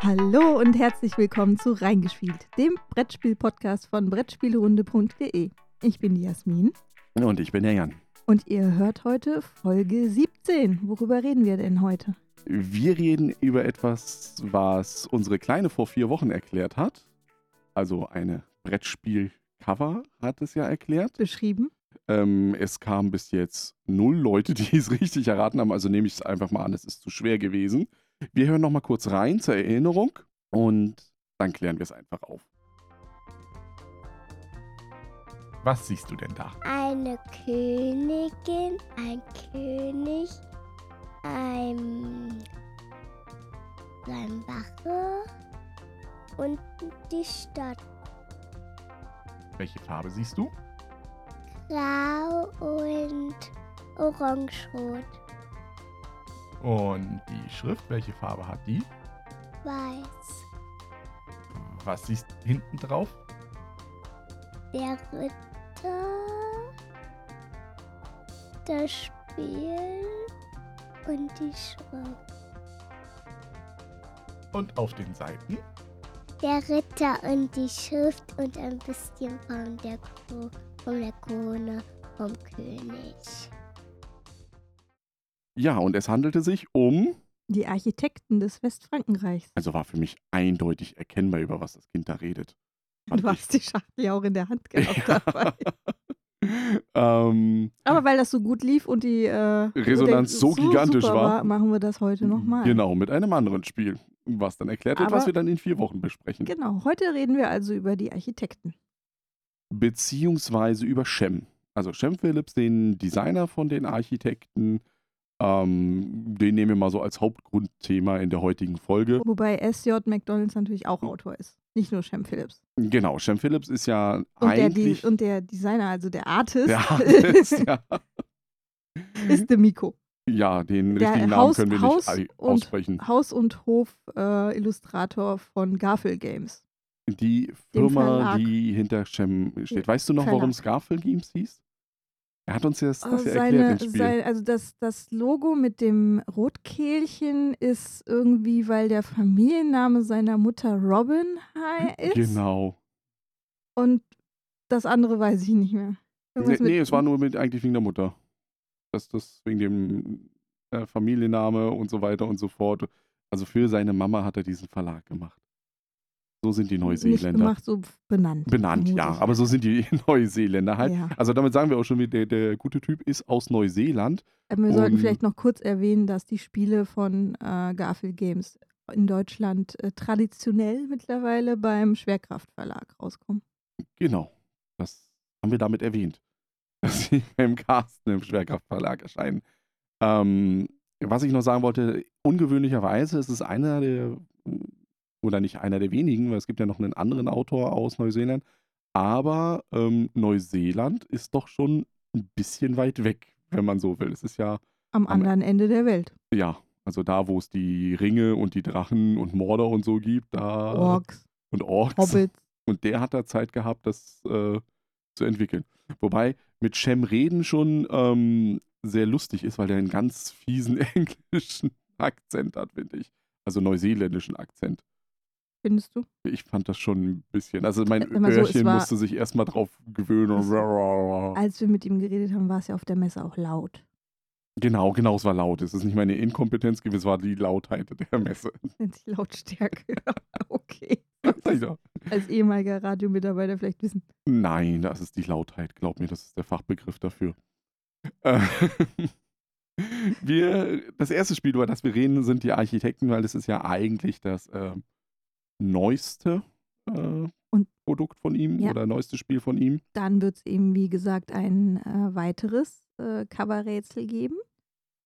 Hallo und herzlich willkommen zu Reingespielt, dem Brettspiel-Podcast von Brettspielrunde.de. Ich bin die Jasmin. Und ich bin der Jan. Und ihr hört heute Folge 17. Worüber reden wir denn heute? Wir reden über etwas, was unsere Kleine vor vier Wochen erklärt hat. Also eine Brettspiel-Cover hat es ja erklärt. Beschrieben. Ähm, es kamen bis jetzt null Leute, die es richtig erraten haben. Also nehme ich es einfach mal an, es ist zu schwer gewesen. Wir hören noch mal kurz rein zur Erinnerung und dann klären wir es einfach auf. Was siehst du denn da? Eine Königin, ein König, ein, ein Wache und die Stadt. Welche Farbe siehst du? Grau und orangerot. Und die Schrift, welche Farbe hat die? Weiß. Was siehst du hinten drauf? Der Ritter, das Spiel und die Schrift. Und auf den Seiten? Der Ritter und die Schrift und ein bisschen von der, Kro von der Krone vom König. Ja, und es handelte sich um. Die Architekten des Westfrankenreichs. Also war für mich eindeutig erkennbar, über was das Kind da redet. Fand Du hast die Schachtel ja auch in der Hand gehabt Ja. dabei. ähm, Aber weil das so gut lief und die äh, Resonanz so gigantisch super war. machen wir das heute nochmal. Genau, mit einem anderen Spiel, was dann erklärt wird, was wir dann in vier Wochen besprechen. Genau, heute reden wir also über die Architekten. Beziehungsweise über Shem. Also Shem Phillips, den Designer von den Architekten, ähm, den nehmen wir mal so als Hauptgrundthema in der heutigen Folge. Wobei SJ McDonalds natürlich auch Autor ist. Nicht nur Shem Phillips. Genau, Shem Phillips ist ja Und der, eigentlich die, und der Designer, also der Artist, der Artist, ja. ist Demiko. ja, den Der richtigen Namen Haus- können wir Haus nicht und- aussprechen. Haus- und Hof-Illustrator von Garfield Games. Die Firma, die hinter Shem steht. Weißt du noch, warum es Garfield Games hieß? Er hat uns das, das Äh, ja seine, erklärt Spiel. sein, also das, das Logo mit dem Rotkehlchen ist irgendwie, weil der Familienname seiner Mutter Robin High ist. Genau. Und das andere weiß ich nicht mehr. Nee, nee, es war nur mit, eigentlich wegen der Mutter. Das, das wegen dem äh, Familienname und so weiter und so fort. Also für seine Mama hat er diesen Verlag gemacht. So sind die Nicht Neuseeländer. gemacht, so benannt. Benannt, ja. Aber so sind die Neuseeländer halt. Ja. Also damit sagen wir auch schon, der, der gute Typ ist aus Neuseeland. Äh, Wir sollten vielleicht noch kurz erwähnen, dass die Spiele von äh, Garfield Games in Deutschland äh, traditionell mittlerweile beim Schwerkraftverlag rauskommen. Genau. Das haben wir damit erwähnt. Dass sie im Carsten im Schwerkraftverlag erscheinen. Ähm, was ich noch sagen wollte, ungewöhnlicherweise ist es einer der, oder nicht einer der wenigen, weil es gibt ja noch einen anderen Autor aus Neuseeland, aber ähm, Neuseeland ist doch schon ein bisschen weit weg, wenn man so will. Es ist ja, Am Am- anderen Ende der Welt. ja, also da, wo es die Ringe und die Drachen und Mordor und so gibt, da Orks, und Orks. Hobbits. Und der hat da Zeit gehabt, das äh, zu entwickeln. Wobei mit Shem reden schon ähm, sehr lustig ist, weil der einen ganz fiesen englischen Akzent hat, finde ich. Also neuseeländischen Akzent. Findest du? Ich fand das schon ein bisschen. Also mein so, es Öhrchen war- musste sich erstmal drauf gewöhnen. Es- Als wir mit ihm geredet haben, war es ja auf der Messe auch laut. Genau, genau, es war laut. Es ist nicht meine Inkompetenz gewesen, es war die Lautheit der Messe. Nennt sich Lautstärke. okay. Als ehemaliger Radiomitarbeiter vielleicht wissen. Nein, das ist die Lautheit. Glaub mir, das ist der Fachbegriff dafür. Äh, wir, das erste Spiel, über das wir reden, sind die Architekten, weil das ist ja eigentlich das äh, neueste äh, Produkt von ihm Ja. oder neueste Spiel von ihm. Dann wird es eben, wie gesagt, ein äh, weiteres äh, Coverrätsel geben.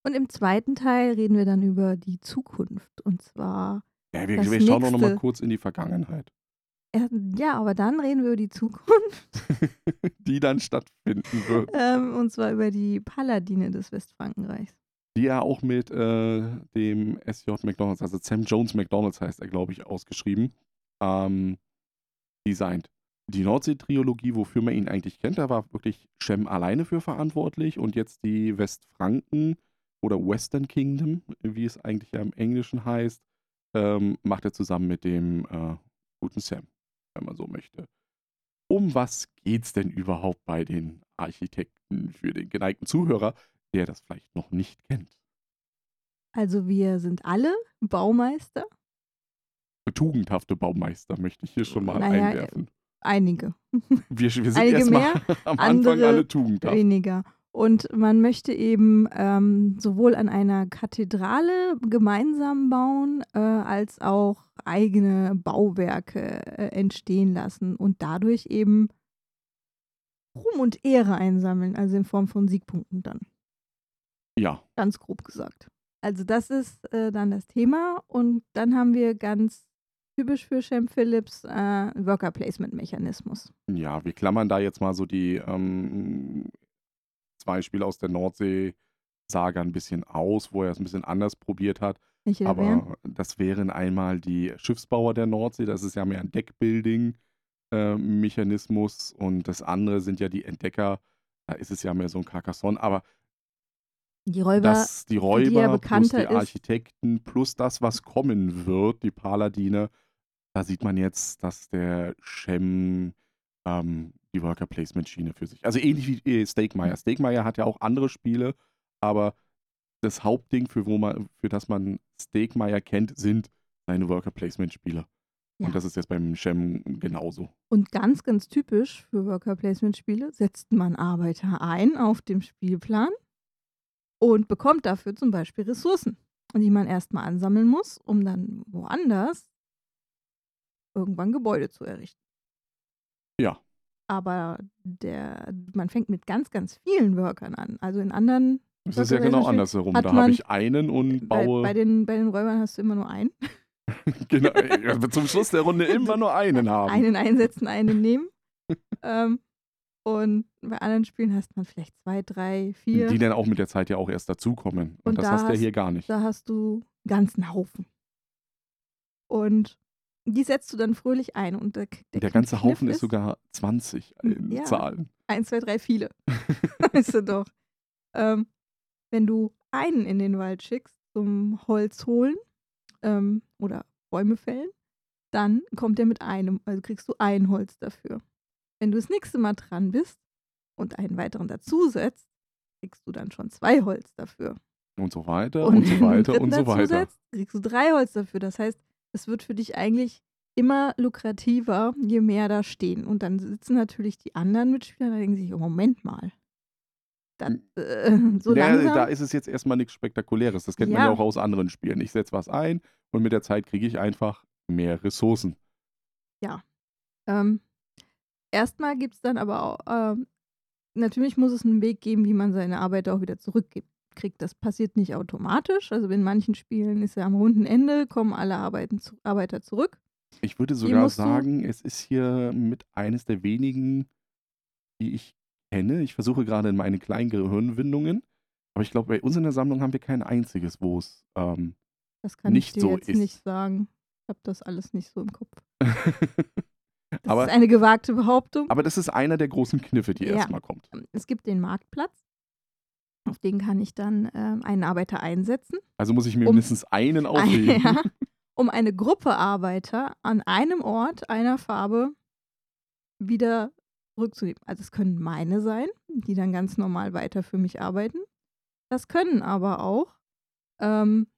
Und im zweiten Teil reden wir dann über die Zukunft. Und zwar, Ja, wir, Das wir schauen doch noch mal nächste. kurz in die Vergangenheit, ja, aber dann reden wir über die Zukunft. die dann stattfinden wird. ähm, und zwar über die Paladine des Westfrankenreichs. Die er auch mit äh, dem SJ McDonalds, also Sam Jones McDonalds heißt er, glaube ich, ausgeschrieben, ähm, designt. Die Nordsee-Trilogie, wofür man ihn eigentlich kennt, da war wirklich Shem alleine für verantwortlich und jetzt die Westfranken oder Western Kingdom, wie es eigentlich ja im Englischen heißt, ähm, macht er zusammen mit dem äh, guten Sam, wenn man so möchte. Um was geht's denn überhaupt bei den Architekten für den geneigten Zuhörer, der das vielleicht noch nicht kennt? Also wir sind alle Baumeister. Tugendhafte Baumeister möchte ich hier schon mal Naja, einwerfen. Einige. Wir, wir sind einige mehr, am Anfang alle tugendhaft. Weniger. Und man möchte eben ähm, sowohl an einer Kathedrale gemeinsam bauen, äh, als auch eigene Bauwerke äh, entstehen lassen und dadurch eben Ruhm und Ehre einsammeln, also in Form von Siegpunkten dann. Ja, Ganz grob gesagt. Also das ist äh, dann das Thema und dann haben wir ganz typisch für Shem Phillips äh, Worker Placement Mechanismus. ja, wir klammern da jetzt mal so die ähm, zwei Spiele aus der Nordsee-Saga ein bisschen aus, wo er es ein bisschen anders probiert hat. Welche da wären? Aber das wären einmal die Schiffsbauer der Nordsee, das ist ja mehr ein Deckbuilding-Mechanismus und das andere sind ja die Entdecker, da ist es ja mehr so ein Carcassonne, aber Die Räuber, das, die die Räuber plus die ist- Architekten plus das, was kommen wird, die Paladine, da sieht man jetzt, dass der Shem ähm, die Worker Placement Schiene für sich. Also ähnlich wie äh, Steakmeyer. Steakmeyer hat ja auch andere Spiele, aber das Hauptding, für, wo man, für das man Steakmeyer kennt, sind seine Worker Placement Spiele. Ja. Und das ist jetzt beim Shem genauso. Und ganz, ganz typisch für Worker Placement Spiele setzt man Arbeiter ein auf dem Spielplan und bekommt dafür zum Beispiel Ressourcen, die man erstmal ansammeln muss, um dann woanders irgendwann Gebäude zu errichten. Ja. Aber der, man fängt mit ganz, ganz vielen Workern an. Also in anderen, Das ist ja genau andersherum. Da habe ich einen und bei, baue. bei, den, bei den Räubern hast du immer nur einen. genau, zum Schluss der Runde immer nur einen haben. einen einsetzen, einen nehmen. ähm, und bei anderen Spielen hast man vielleicht zwei, drei, vier. Die dann auch mit der Zeit ja auch erst dazukommen. Und, Und das da hast du ja hier gar nicht. da hast du einen ganzen Haufen. Und die setzt du dann fröhlich ein. Und der, der, der Kniff ganze Haufen ist ist sogar 20 in Ja. Zahlen. Eins, zwei, drei, viele. weißt du doch. Ähm, wenn du einen in den Wald schickst zum Holz holen ähm, oder Bäume fällen, dann kommt er mit einem, also kriegst du ein Holz dafür. Wenn du das nächste Mal dran bist und einen weiteren dazusetzt, kriegst du dann schon zwei Holz dafür. Und so weiter und, so du einen weiter und so weiter. dazusetzt, kriegst du drei Holz dafür. Das heißt, es wird für dich eigentlich immer lukrativer, je mehr da stehen. Und dann sitzen natürlich die anderen Mitspieler und denken sich, oh, Moment mal. Das, äh, so ja, langsam. da ist es jetzt erstmal nichts Spektakuläres. Das kennt man Ja. ja auch aus anderen Spielen. Ich setze was ein und mit der Zeit kriege ich einfach mehr Ressourcen. Ähm, erstmal gibt es dann aber auch, ähm, natürlich muss es einen Weg geben, wie man seine Arbeit auch wieder zurückkriegt. Das passiert nicht automatisch. Also in manchen Spielen ist ja am runden Ende, kommen alle Arbeiten zu, Arbeiter zurück. Ich würde sogar sagen, es ist hier mit eines der wenigen, die ich kenne. Ich versuche gerade in meine kleinen Gehirnwindungen. Aber ich glaube, bei uns in der Sammlung haben wir kein einziges, wo es. Ähm, Das kann Nicht ich dir so jetzt ist. nicht sagen. Ich habe das alles nicht so im Kopf. Das aber, ist eine gewagte Behauptung. aber das ist einer der großen Kniffe, die Ja. erstmal kommt. es gibt den Marktplatz. Auf den kann ich dann ähm, einen Arbeiter einsetzen. Also muss ich mir Um- mindestens einen aufheben. ja, um eine Gruppe Arbeiter an einem Ort einer Farbe wieder zurückzunehmen. Also es können meine sein, die dann ganz normal weiter für mich arbeiten. Das können aber auch ähm,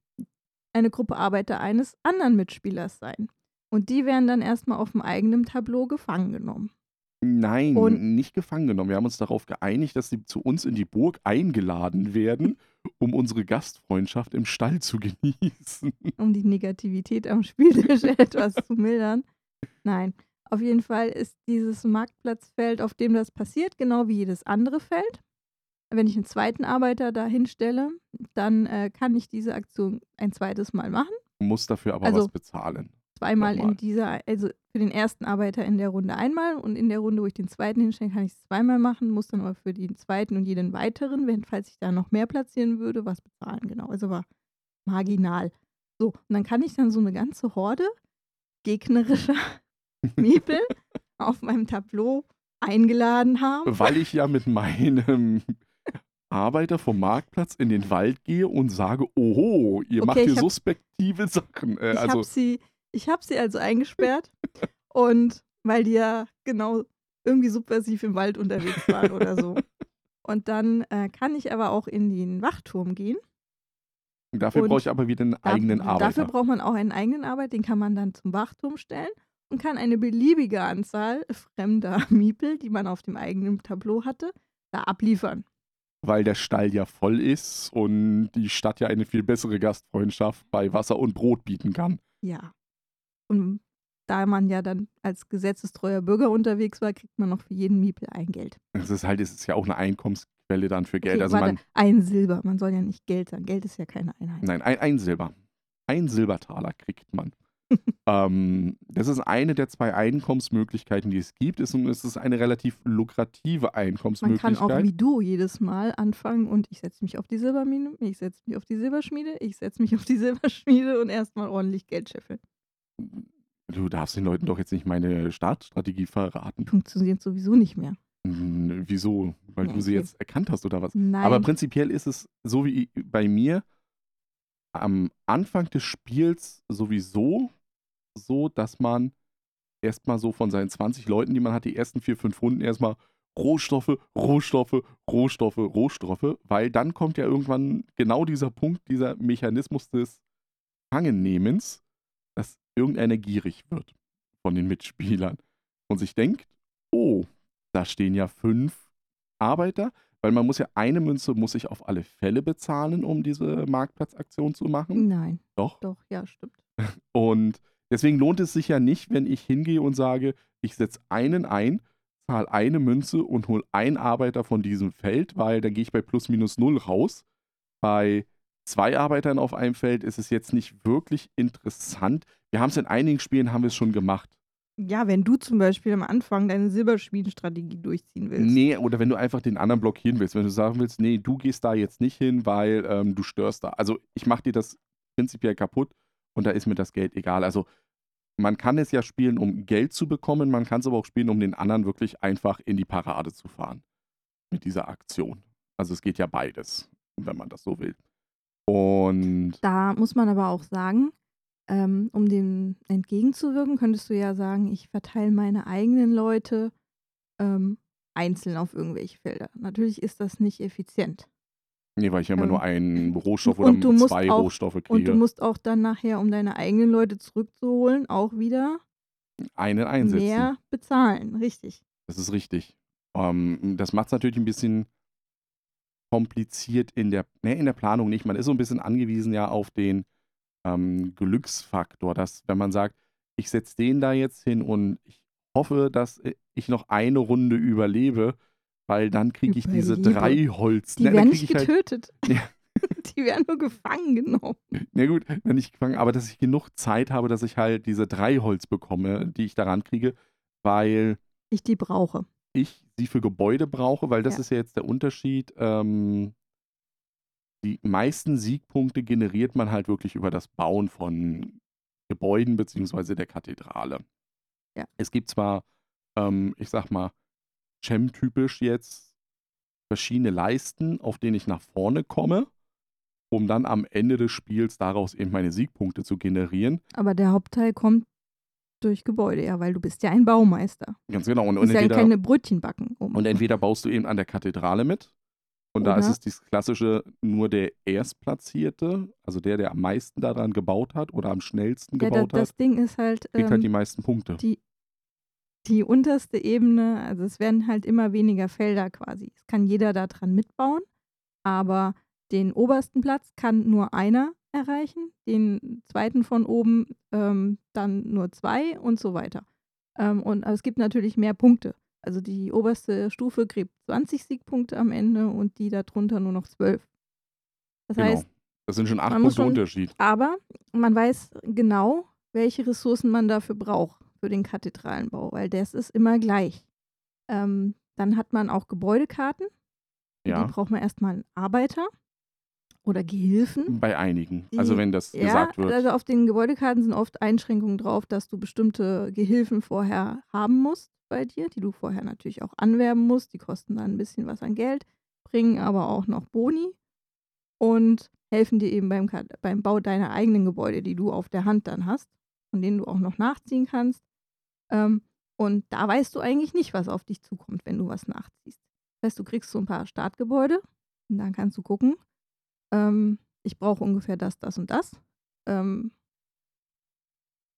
eine Gruppe Arbeiter eines anderen Mitspielers sein. Und die werden dann erstmal auf dem eigenen Tableau gefangen genommen. Nein, Und- nicht gefangen genommen. Wir haben uns darauf geeinigt, dass sie zu uns in die Burg eingeladen werden, um unsere Gastfreundschaft im Stall zu genießen. um die Negativität am Spieltisch etwas zu mildern. Nein, auf jeden Fall ist dieses Marktplatzfeld, auf dem das passiert, genau wie jedes andere Feld. Wenn ich einen zweiten Arbeiter da hinstelle, dann äh, kann ich diese Aktion ein zweites Mal machen. Muss dafür aber Also- was bezahlen. Zweimal Nochmal. in dieser, also für den ersten Arbeiter in der Runde einmal und in der Runde, wo ich den zweiten hinstelle, kann ich es zweimal machen, muss dann aber für den zweiten und jeden weiteren, wenn, falls ich da noch mehr platzieren würde, was bezahlen. Genau, also war marginal. So, und dann kann ich dann so eine ganze Horde gegnerischer Miepel auf meinem Tableau eingeladen haben. Weil ich ja mit meinem Arbeiter vom Marktplatz in den Wald gehe und sage, oho, ihr Okay, macht hier hab- suspektive Sachen. Äh, Ich also, habe sie, ich hab sie also eingesperrt und weil die ja genau irgendwie subversiv im Wald unterwegs waren oder so. Und dann äh, kann ich aber auch in den Wachturm gehen. dafür und brauche ich aber wieder einen Da- eigenen Arbeiter. Dafür braucht man auch einen eigenen Arbeit, den kann man dann zum Wachturm stellen und kann eine beliebige Anzahl fremder Miepel, die man auf dem eigenen Tableau hatte, da abliefern. weil der Stall ja voll ist und die Stadt ja eine viel bessere Gastfreundschaft bei Wasser und Brot bieten kann. Ja. Und da man ja dann als gesetzestreuer Bürger unterwegs war, kriegt man noch für jeden Miepel ein Geld. Es ist halt, es ist ja auch eine Einkommensquelle dann für Geld. Okay, also warte, man, ein Silber. Man soll ja nicht Geld sagen. Geld ist ja keine Einheit. nein, ein, ein Silber. Ein Silbertaler kriegt man. ähm, das ist eine der zwei Einkommensmöglichkeiten, die es gibt. Es ist, es ist eine relativ lukrative Man kann Einkommensmöglichkeit. auch wie du jedes Mal anfangen und ich setze mich auf die Silbermine, ich setze mich auf die Silberschmiede, ich setze mich auf die Silberschmiede und erstmal ordentlich Geld scheffeln. Du darfst den Leuten doch jetzt nicht meine Startstrategie verraten. Funktioniert sowieso nicht mehr. Hm, Wieso? Weil Ja, du sie okay. jetzt erkannt hast oder was? Nein. Aber prinzipiell ist es so wie bei mir am Anfang des Spiels sowieso so, dass man erstmal so von seinen 20 Leuten, die man hat, die ersten vier, fünf Runden erstmal Rohstoffe, Rohstoffe, Rohstoffe, Rohstoffe, weil dann kommt ja irgendwann genau dieser Punkt, dieser Mechanismus des Fangennehmens, irgendeiner gierig wird von den Mitspielern und sich denkt, oh, da stehen ja fünf Arbeiter, weil man muss ja eine Münze muss ich auf alle Fälle bezahlen, um diese Marktplatzaktion zu machen. Nein, Doch. doch, ja, stimmt. Und deswegen lohnt es sich ja nicht, wenn ich hingehe und sage, ich setze einen ein, zahle eine Münze und hole einen Arbeiter von diesem Feld, weil dann gehe ich bei plus minus null raus. Bei zwei Arbeitern auf einem Feld ist es jetzt nicht wirklich interessant. Wir haben es in einigen Spielen haben wir es schon gemacht. Ja, wenn du zum Beispiel am Anfang deine Silberschmiedenstrategie durchziehen willst. Nee, oder wenn du einfach den anderen blockieren willst, wenn du sagen willst, nee, du gehst da jetzt nicht hin, weil ähm, du störst da. Also ich mache dir das prinzipiell kaputt und da ist mir das Geld egal. Also man kann es ja spielen, um Geld zu bekommen, man kann es aber auch spielen, um den anderen wirklich einfach in die Parade zu fahren. Mit dieser Aktion. Also es geht ja beides, wenn man das so will. Und Da muss man aber auch sagen, ähm, um dem entgegenzuwirken, könntest du ja sagen, ich verteile meine eigenen Leute ähm, einzeln auf irgendwelche Felder. Natürlich ist das nicht effizient. nee, weil ich ja immer Ähm, nur einen Rohstoff und oder zwei auch- Rohstoffe Und kriege. du musst auch dann nachher, um deine eigenen Leute zurückzuholen, auch wieder einen einsetzen. mehr bezahlen. Richtig. Das ist richtig. Ähm, das macht es natürlich ein bisschen kompliziert in der, ne, in der Planung nicht. Man ist so ein bisschen angewiesen ja auf den ähm, Glücksfaktor, dass wenn man sagt, ich setze den da jetzt hin und ich hoffe, dass ich noch eine Runde überlebe, weil dann kriege ich diese drei Holz. Die Ne, werden nicht ich halt- getötet. Ja. Die werden nur gefangen genommen. Na gut, wenn ich gefangen, aber dass ich genug Zeit habe, dass ich halt diese drei Holz bekomme, die ich daran kriege, weil Ich die brauche. Ich sie für Gebäude brauche, weil das Ja. ist ja jetzt der Unterschied. Ähm, die meisten Siegpunkte generiert man halt wirklich über das Bauen von Gebäuden beziehungsweise der Kathedrale. Ja. Es gibt zwar, ähm, ich sag mal, Cem-typisch jetzt verschiedene Leisten, auf denen ich nach vorne komme, um dann am Ende des Spiels daraus eben meine Siegpunkte zu generieren. Aber der Hauptteil kommt durch Gebäude, ja, weil du bist ja ein Baumeister. Ganz genau. Und, Du musst ja entweder, keine Brötchen backen. Um. und entweder baust du eben an der Kathedrale mit. Und da ist Oder- es das klassische, nur der Erstplatzierte, also der, der am meisten daran gebaut hat oder am schnellsten ja, da, gebaut das hat, Ding ist halt, kriegt halt die ähm, meisten Punkte. die, die unterste Ebene, also es werden halt immer weniger Felder quasi. Es kann jeder da dran mitbauen, aber den obersten Platz kann nur einer erreichen, den zweiten von oben ähm, dann nur zwei und so weiter. Ähm, und es gibt natürlich mehr Punkte. Also die oberste Stufe kriegt 20 Siegpunkte am Ende und die darunter nur noch 12. Das Genau. heißt, Das sind schon acht Punkte schon- Unterschied. aber man weiß genau, welche Ressourcen man dafür braucht, für den Kathedralenbau, weil das ist immer gleich. Ähm, dann hat man auch Gebäudekarten. Ja. Die braucht man erstmal einen Arbeiter oder Gehilfen. Bei einigen. Die- also wenn das Ja, gesagt wird. also auf den Gebäudekarten sind oft Einschränkungen drauf, dass du bestimmte Gehilfen vorher haben musst bei dir, die du vorher natürlich auch anwerben musst. Die kosten dann ein bisschen was an Geld. bringen aber auch noch Boni und helfen dir eben beim, beim Bau deiner eigenen Gebäude, die du auf der Hand dann hast, von denen du auch noch nachziehen kannst. Ähm, und da weißt du eigentlich nicht, was auf dich zukommt, wenn du was nachziehst. Das heißt, du kriegst so ein paar Startgebäude und dann kannst du gucken, ähm, ich brauche ungefähr das, das und das. Ähm,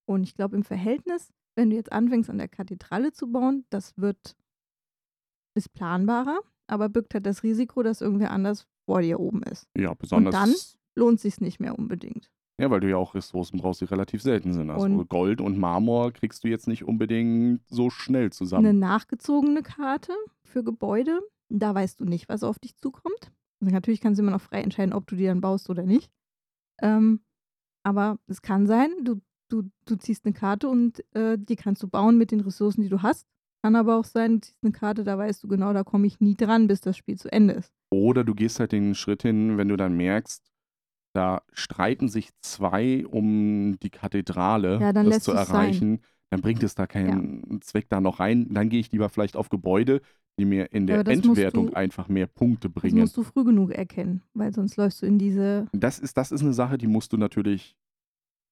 und ich glaube, im Verhältnis, wenn du jetzt anfängst, an der Kathedrale zu bauen, das wird, ist planbarer, aber birgt halt das Risiko, dass irgendwer anders vor dir oben ist. Ja, besonders. dann? Lohnt sich nicht mehr unbedingt. Ja, weil du ja auch Ressourcen brauchst, die relativ selten sind. Also Und- Gold und Marmor kriegst du jetzt nicht unbedingt so schnell zusammen. Eine nachgezogene Karte für Gebäude, da weißt du nicht, was auf dich zukommt. Also natürlich kannst du immer noch frei entscheiden, ob du die dann baust oder nicht. Ähm, aber es kann sein, du, du, du ziehst eine Karte und äh, die kannst du bauen mit den Ressourcen, die du hast. Kann aber auch sein, du ziehst eine Karte, da weißt du genau, da komme ich nie dran, bis das Spiel zu Ende ist. Oder du gehst halt den Schritt hin, wenn du dann merkst, da streiten sich zwei um die Kathedrale, Ja, das zu du's sein. Dann bringt es da keinen Zweck da noch rein. Dann gehe ich lieber vielleicht auf Gebäude, die mir in der das Endwertung du- einfach mehr Punkte Das bringen. musst du früh genug erkennen, weil sonst läufst du in diese Das ist, das ist eine Sache, die musst du natürlich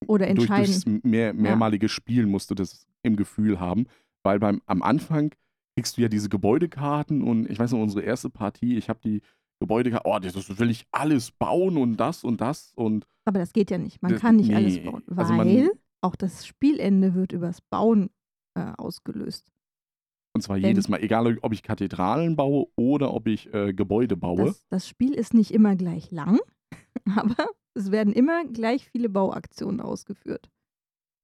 oder durch, entscheiden. durchs mehr, mehrmalige Spielen musst du das im Gefühl haben. Weil beim, am Anfang kriegst du ja diese Gebäudekarten und ich weiß noch, unsere erste Partie, ich habe die Gebäudekarten, oh, das will ich alles bauen und das und das und Aber das geht ja nicht. Man Das- kann nicht alles nee, bauen, also man- weil auch das Spielende wird übers Bauen äh, ausgelöst. Und zwar Denn- jedes Mal, egal ob ich Kathedralen baue oder ob ich äh, Gebäude baue. Das, das Spiel ist nicht immer gleich lang, aber es werden immer gleich viele Bauaktionen ausgeführt.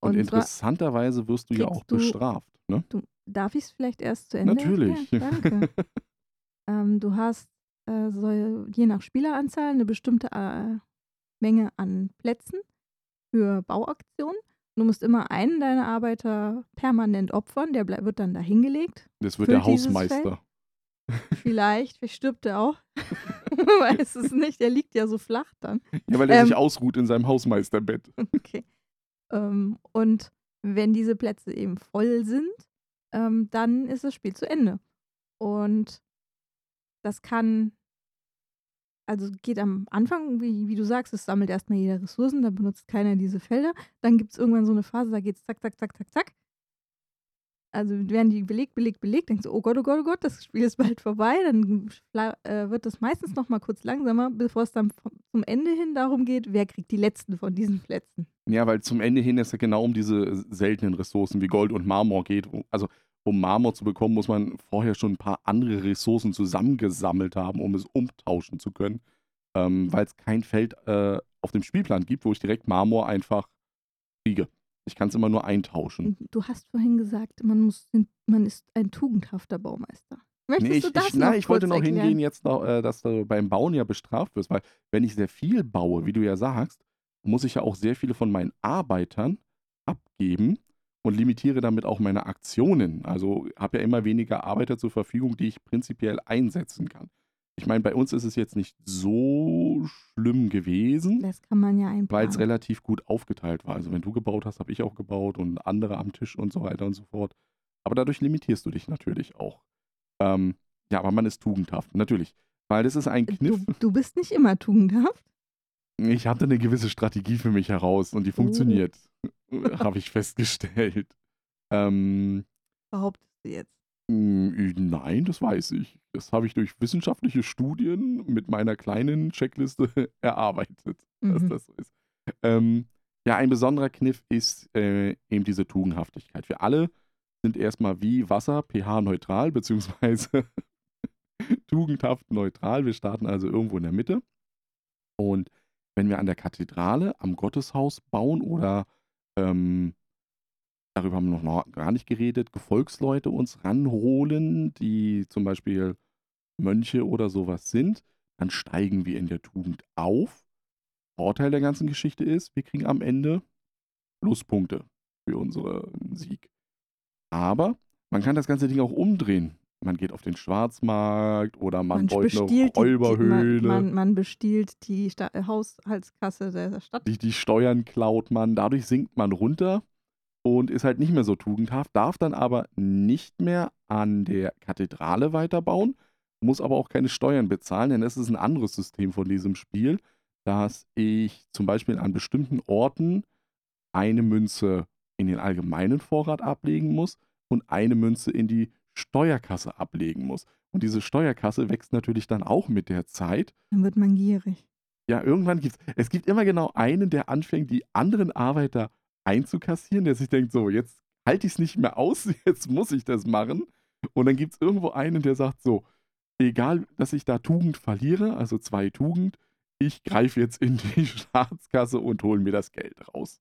und Und interessanterweise wirst du ja auch bestraft. Ne? du, darf ich es vielleicht erst zu Ende Natürlich. Danke. ähm, du hast äh, so, je nach Spieleranzahl eine bestimmte äh, Menge an Plätzen für Bauaktionen. Du musst immer einen deiner Arbeiter permanent opfern, der wird dann dahingelegt. das wird der Hausmeister. Vielleicht, vielleicht stirbt er auch. Weiß es nicht, er liegt ja so flach dann. Ja, weil er sich Ähm, ausruht in seinem Hausmeisterbett. Okay. Ähm, und wenn diese Plätze eben voll sind, ähm, dann ist das Spiel zu Ende. Und das kann, also geht am Anfang, wie, wie du sagst, es sammelt erstmal jeder Ressourcen, dann benutzt keiner diese Felder. Dann gibt es irgendwann so eine Phase, da geht es zack, zack, zack, zack, zack. Also werden die belegt, belegt, belegt, denkst du, oh Gott, oh Gott, oh Gott, das Spiel ist bald vorbei. Dann äh, wird das meistens noch mal kurz langsamer, bevor es dann vom- zum Ende hin darum geht, wer kriegt die letzten von diesen Plätzen. Ja, weil zum Ende hin es ja genau um diese seltenen Ressourcen wie Gold und Marmor geht. Also um Marmor zu bekommen, muss man vorher schon ein paar andere Ressourcen zusammengesammelt haben, um es umtauschen zu können. Ähm, weil es kein Feld äh, auf dem Spielplan gibt, wo ich direkt Marmor einfach kriege. Ich kann es immer nur eintauschen. Du hast vorhin gesagt, man, muss, man ist ein tugendhafter Baumeister. Möchtest Nee, ich, du das ich, noch ich wollte noch erklären? hingehen jetzt, noch, äh, dass du beim Bauen ja bestraft wirst, weil wenn ich sehr viel baue, wie du ja sagst, muss ich ja auch sehr viele von meinen Arbeitern abgeben und limitiere damit auch meine Aktionen. Also habe ja immer weniger Arbeiter zur Verfügung, die ich prinzipiell einsetzen kann. Ich meine, bei uns ist es jetzt nicht so schlimm gewesen, Das kann man ja weil es einplanen. relativ gut aufgeteilt war. Also wenn du gebaut hast, habe ich auch gebaut und andere am Tisch und so weiter und so fort. Aber dadurch limitierst du dich natürlich auch. Ähm, ja, aber man ist tugendhaft, natürlich. Weil das ist ein Kniff. Du, du bist nicht immer tugendhaft. Ich hatte eine gewisse Strategie für mich heraus und die funktioniert, habe ich festgestellt. Ähm, Behauptest du jetzt. mh, nein, das weiß ich. Das habe ich durch wissenschaftliche Studien mit meiner kleinen Checkliste erarbeitet, dass Mhm. das so ist. Ähm, ja, ein besonderer Kniff ist äh, eben diese Tugendhaftigkeit. Wir alle sind erstmal wie Wasser pH-neutral, beziehungsweise tugendhaft neutral. Wir starten also irgendwo in der Mitte. Und wenn wir an der Kathedrale, am Gotteshaus bauen oder ähm, darüber haben wir noch gar nicht geredet, Gefolgsleute uns ranholen, die zum Beispiel Mönche oder sowas sind, dann steigen wir in der Tugend auf. Vorteil der ganzen Geschichte ist, wir kriegen am Ende Pluspunkte für unseren Sieg. Aber man kann das ganze Ding auch umdrehen. Man geht auf den Schwarzmarkt oder man, baut eine bestiehlt die- Räuberhöhle. man, man, man bestiehlt die Sta äh, Haushaltskasse der Stadt. die, die Steuern klaut man, dadurch sinkt man runter und ist halt nicht mehr so tugendhaft, darf dann aber nicht mehr an der Kathedrale weiterbauen, muss aber auch keine Steuern bezahlen, denn es ist ein anderes System von diesem Spiel, dass ich zum Beispiel an bestimmten Orten eine Münze in den allgemeinen Vorrat ablegen muss und eine Münze in die Steuerkasse ablegen muss. Und diese Steuerkasse wächst natürlich dann auch mit der Zeit. Dann wird man gierig. Ja, irgendwann gibt es, es gibt immer genau einen, der anfängt, die anderen Arbeiter einzukassieren, der sich denkt, so, jetzt halte ich es nicht mehr aus, jetzt muss ich das machen. Und dann gibt es irgendwo einen, der sagt so, egal, dass ich da Tugend verliere, also zwei Tugend, ich greife jetzt in die Staatskasse und hole mir das Geld raus.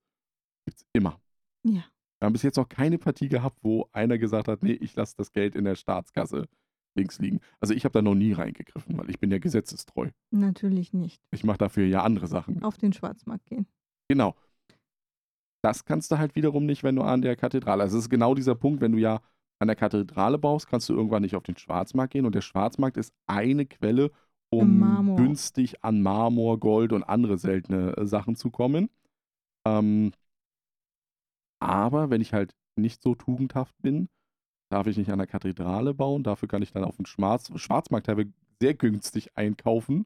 Gibt's immer. Ja. Wir haben bis jetzt noch keine Partie gehabt, wo einer gesagt hat, nee, ich lasse das Geld in der Staatskasse links liegen. Also ich habe da noch nie reingegriffen, weil ich bin ja gesetzestreu. Natürlich nicht. Ich mache dafür ja andere Sachen. Auf den Schwarzmarkt gehen. Genau. Das kannst du halt wiederum nicht, wenn du an der Kathedrale. Also es ist genau dieser Punkt, wenn du ja an der Kathedrale baust, kannst du irgendwann nicht auf den Schwarzmarkt gehen. Und der Schwarzmarkt ist eine Quelle, um günstig an Marmor, Gold und andere seltene äh, Sachen zu kommen. Ähm, aber wenn ich halt nicht so tugendhaft bin, darf ich nicht an der Kathedrale bauen. Dafür kann ich dann auf dem Schwarz Schwarzmarkt teilweise sehr günstig einkaufen.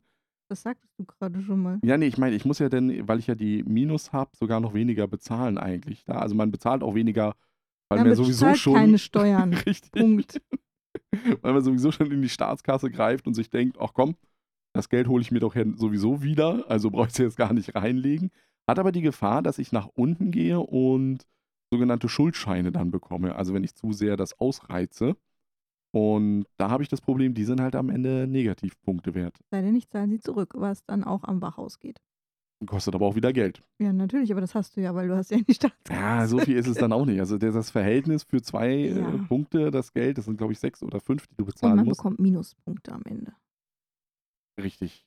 Das sagtest du gerade schon mal. Ja, nee, ich meine, ich muss ja dann, weil ich ja die Minus habe, sogar noch weniger bezahlen eigentlich. Da. Also man bezahlt auch weniger, weil man ja sowieso schon. keine Steuern. Richtig. Punkt. weil man sowieso schon in die Staatskasse greift und sich denkt, ach komm, das Geld hole ich mir doch sowieso wieder, also brauche ich es jetzt gar nicht reinlegen. Hat aber die Gefahr, dass ich nach unten gehe und sogenannte Schuldscheine dann bekomme. Also wenn ich zu sehr das ausreize. Und da habe ich das Problem, die sind halt am Ende Negativpunkte wert. Sei denn, ich zahle sie zurück, was dann auch am Bach geht. Kostet aber auch wieder Geld. Ja, natürlich, aber das hast du ja, weil du hast ja die Staatskasse. Ja, so viel ist es dann auch nicht. Also das Verhältnis für zwei Ja. äh, Punkte, das Geld, das sind glaube ich sechs oder fünf, die du Und bezahlen man musst. bekommt Minuspunkte am Ende. Richtig.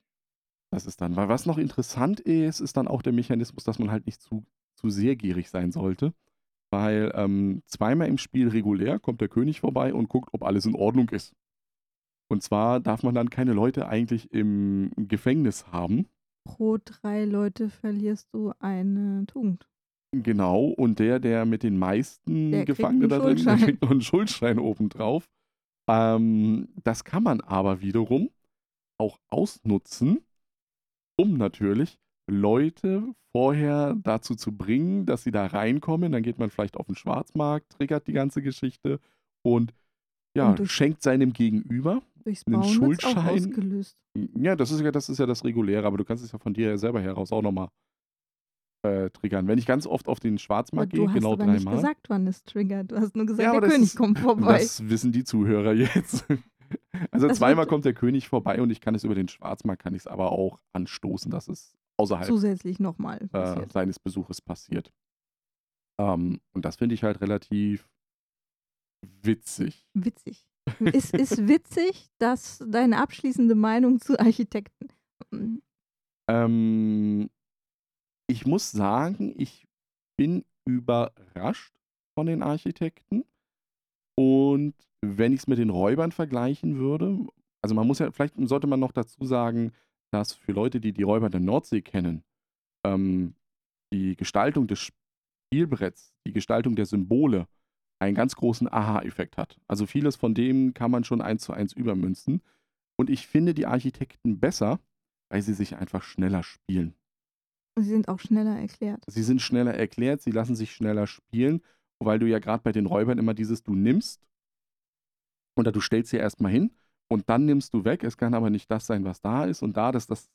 Das ist dann. Weil was noch interessant ist, ist dann auch der Mechanismus, dass man halt nicht zu, zu sehr gierig sein sollte. Weil ähm, zweimal im Spiel regulär kommt der König vorbei und guckt, ob alles in Ordnung ist. Und zwar darf man dann keine Leute eigentlich im Gefängnis haben. Pro drei Leute verlierst du eine Tugend. Genau, und der, der mit den meisten Der Gefangenen da drin, der kriegt noch einen Schuldschein obendrauf. Ähm, das kann man aber wiederum auch ausnutzen, um natürlich Leute vorher dazu zu bringen, dass sie da reinkommen. Dann geht man vielleicht auf den Schwarzmarkt, triggert die ganze Geschichte und ja, Und schenkt seinem Gegenüber. Einen Schuldschein? ausgelöst. Ja, das ist ja, das ist ja das Reguläre, aber du kannst es ja von dir selber heraus auch nochmal äh, triggern. Wenn ich ganz oft auf den Schwarzmarkt du gehe, hast genau aber nicht dreimal. gesagt, wann es triggert. Du hast nur gesagt, Ja, der König ist- kommt vorbei. Das wissen die Zuhörer jetzt. Also Das zweimal kommt der König vorbei und ich kann es über den Schwarzmarkt, kann ich es aber auch anstoßen, dass es außerhalb Zusätzlich nochmal äh, seines Besuches passiert. Ähm, und das finde ich halt relativ witzig. Witzig. Es ist witzig, dass deine abschließende Meinung zu Architekten. Ähm, ich muss sagen, ich bin überrascht von den Architekten. Und wenn ich es mit den Räubern vergleichen würde, also man muss ja, vielleicht sollte man noch dazu sagen, dass für Leute, die die Räuber der Nordsee kennen, ähm, die Gestaltung des Spielbretts, die Gestaltung der Symbole einen ganz großen Aha-Effekt hat. Also vieles von dem kann man schon eins zu eins übermünzen. Und ich finde die Architekten besser, weil sie sich einfach schneller spielen. Sie sind auch schneller erklärt. Sie sind schneller erklärt, sie lassen sich schneller spielen, weil du ja gerade bei den Räubern immer dieses, du nimmst oder du stellst sie erstmal hin und dann nimmst du weg. Es kann aber nicht das sein, was da ist und da, das, das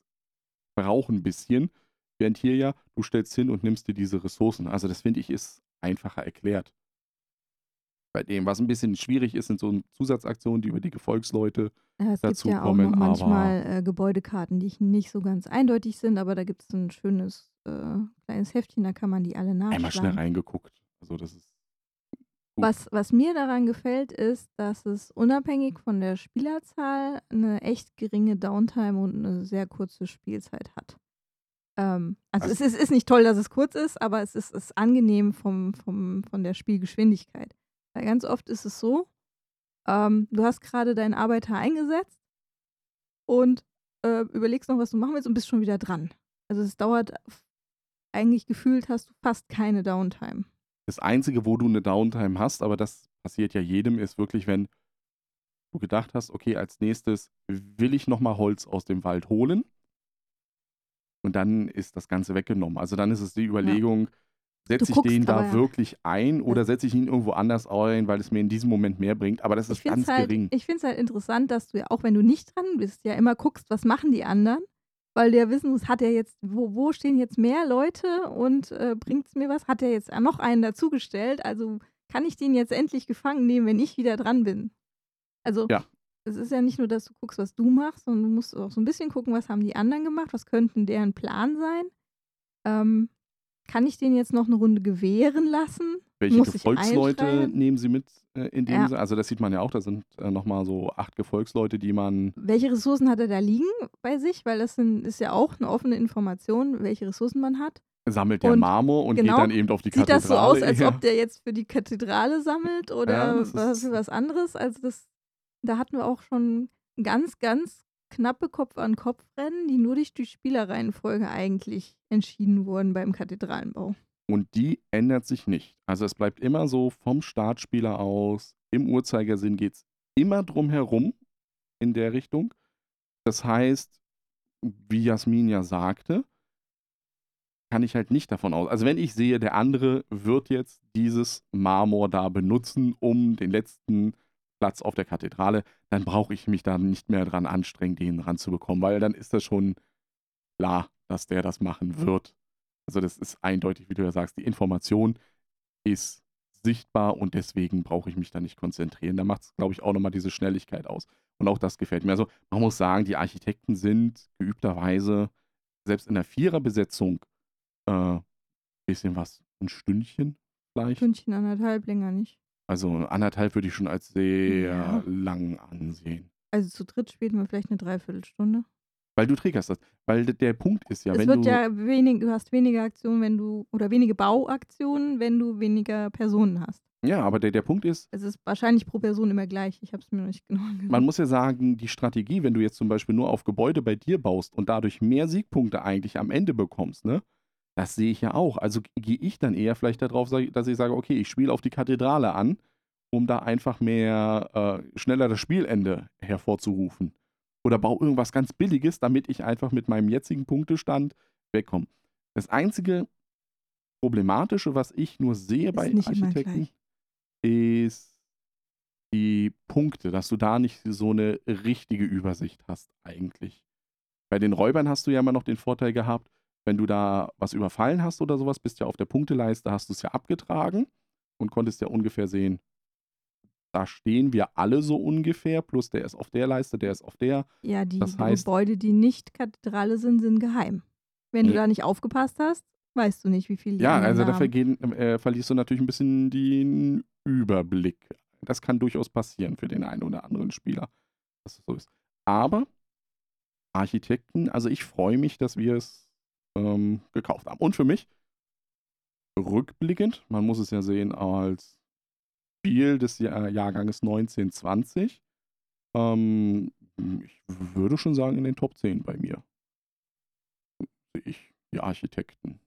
braucht ein bisschen. Während hier ja, du stellst hin und nimmst dir diese Ressourcen. Also das finde ich ist einfacher erklärt. Bei dem, was ein bisschen schwierig ist, sind so Zusatzaktionen, die über die Gefolgsleute Ja, es gibt dazu ja auch kommen, noch manchmal äh, Gebäudekarten, die nicht so ganz eindeutig sind, aber da gibt es ein schönes äh, kleines Heftchen, da kann man die alle nachschlagen. einmal schnell reingeguckt. Also das ist. Was, was mir daran gefällt, ist, dass es unabhängig von der Spielerzahl eine echt geringe Downtime und eine sehr kurze Spielzeit hat. Ähm, also, Also- es ist, ist nicht toll, dass es kurz ist, aber es ist, ist angenehm vom, vom, von der Spielgeschwindigkeit. Weil ganz oft ist es so, ähm, du hast gerade deinen Arbeiter eingesetzt und äh, überlegst noch, was du machen willst und bist schon wieder dran. Also es dauert eigentlich gefühlt hast du fast keine Downtime. Das Einzige, wo du eine Downtime hast, aber das passiert ja jedem, ist wirklich, wenn du gedacht hast, okay, als nächstes will ich nochmal Holz aus dem Wald holen. Und dann ist das Ganze weggenommen. Also dann ist es die Überlegung, setze ich den da wirklich ein oder setze ich ihn irgendwo anders ein, weil es mir in diesem Moment mehr bringt. Aber das ist finde ganz es halt, gering. ich find's halt interessant, dass du ja auch, wenn du nicht dran bist, ja immer guckst, was machen die anderen. Weil ja wissen musst, hat er jetzt, wo, wo stehen jetzt mehr Leute und äh, bringt es mir was? Hat er jetzt noch einen dazugestellt? Also kann ich den jetzt endlich gefangen nehmen, wenn ich wieder dran bin? Also Ja. es ist ja nicht nur, dass du guckst, was du machst, sondern du musst auch so ein bisschen gucken, was haben die anderen gemacht, was könnten deren Plan sein. Ähm, kann ich den jetzt noch eine Runde gewähren lassen? Welche muss Gefolgsleute einschreiben? nehmen sie mit äh, in dem Ja. Sinne? Also das sieht man ja auch, da sind äh, nochmal so acht Gefolgsleute, die man Welche Ressourcen hat er da liegen bei sich? Weil das sind, ist ja auch eine offene Information, welche Ressourcen man hat. sammelt der Und Marmor und genau, geht dann eben auf die Sieht Kathedrale. das so aus, als Ja. ob der jetzt für die Kathedrale sammelt Ja, oder das was was anderes? Also das, da hatten wir auch schon ganz, ganz knappe Kopf-an-Kopf-Rennen, die nur durch die Spielerreihenfolge eigentlich entschieden wurden beim Kathedralenbau. Und die ändert sich nicht. Also es bleibt immer so vom Startspieler aus, im Uhrzeigersinn geht es immer drum herum in der Richtung. Das heißt, wie Jasmin ja sagte, kann ich halt nicht davon aus. Also wenn ich sehe, der andere wird jetzt dieses Marmor da benutzen, um den letzten Platz auf der Kathedrale, dann brauche ich mich da nicht mehr dran anstrengen, den ranzubekommen, weil dann ist das schon klar, dass der das machen wird. Also das ist eindeutig, wie du ja sagst, die Information ist sichtbar und deswegen brauche ich mich da nicht konzentrieren. Da macht es, glaube ich, auch nochmal diese Schnelligkeit aus. Und auch das gefällt mir. Also man muss sagen, die Architekten sind geübterweise, selbst in der Viererbesetzung, äh, bisschen was, ein Stündchen vielleicht. Stündchen, anderthalb, länger nicht. Also anderthalb würde ich schon als sehr Ja. lang ansehen. Also zu dritt spielen wir vielleicht eine Dreiviertelstunde. Weil du triggerst das. Weil d- der Punkt ist ja, es wenn wird du. ja wenig, du hast weniger Aktionen, wenn du, oder wenige Bauaktionen, wenn du weniger Personen hast. ja, aber der, der Punkt ist, Es ist wahrscheinlich pro Person immer gleich. Ich habe es mir noch nicht genau angeguckt. Man muss ja sagen, die Strategie, wenn du jetzt zum Beispiel nur auf Gebäude bei dir baust und dadurch mehr Siegpunkte eigentlich am Ende bekommst, ne? Das sehe ich ja auch. Also g- gehe ich dann eher vielleicht darauf, sag- dass ich sage, okay, ich spiele auf die Kathedrale an, um da einfach mehr äh, schneller das Spielende hervorzurufen. Oder baue irgendwas ganz Billiges, damit ich einfach mit meinem jetzigen Punktestand wegkomme. Das einzige Problematische, was ich nur sehe bei nicht immer Architekten, ist die Punkte, dass du da nicht so eine richtige Übersicht hast eigentlich. Bei den Räubern hast du ja immer noch den Vorteil gehabt, wenn du da was überfallen hast oder sowas, bist ja auf der Punkteleiste, hast du es ja abgetragen und konntest ja ungefähr sehen, da stehen wir alle so ungefähr, plus der ist auf der Leiste, der ist auf der. Ja, die Das heißt- Gebäude, die nicht Kathedrale sind, sind geheim. Wenn du da nicht aufgepasst hast, weißt du nicht, wie viel die Ja, also da äh, verlierst du natürlich ein bisschen den Überblick. Das kann durchaus passieren für den einen oder anderen Spieler, dass es so ist. Aber Architekten, also ich freue mich, dass wir es ähm, gekauft haben. Und für mich, rückblickend, man muss es ja sehen als Spiel des Jahr Jahrganges 1920, ähm, ich würde schon sagen in den Top 10 bei mir. Sehe ich die Architekten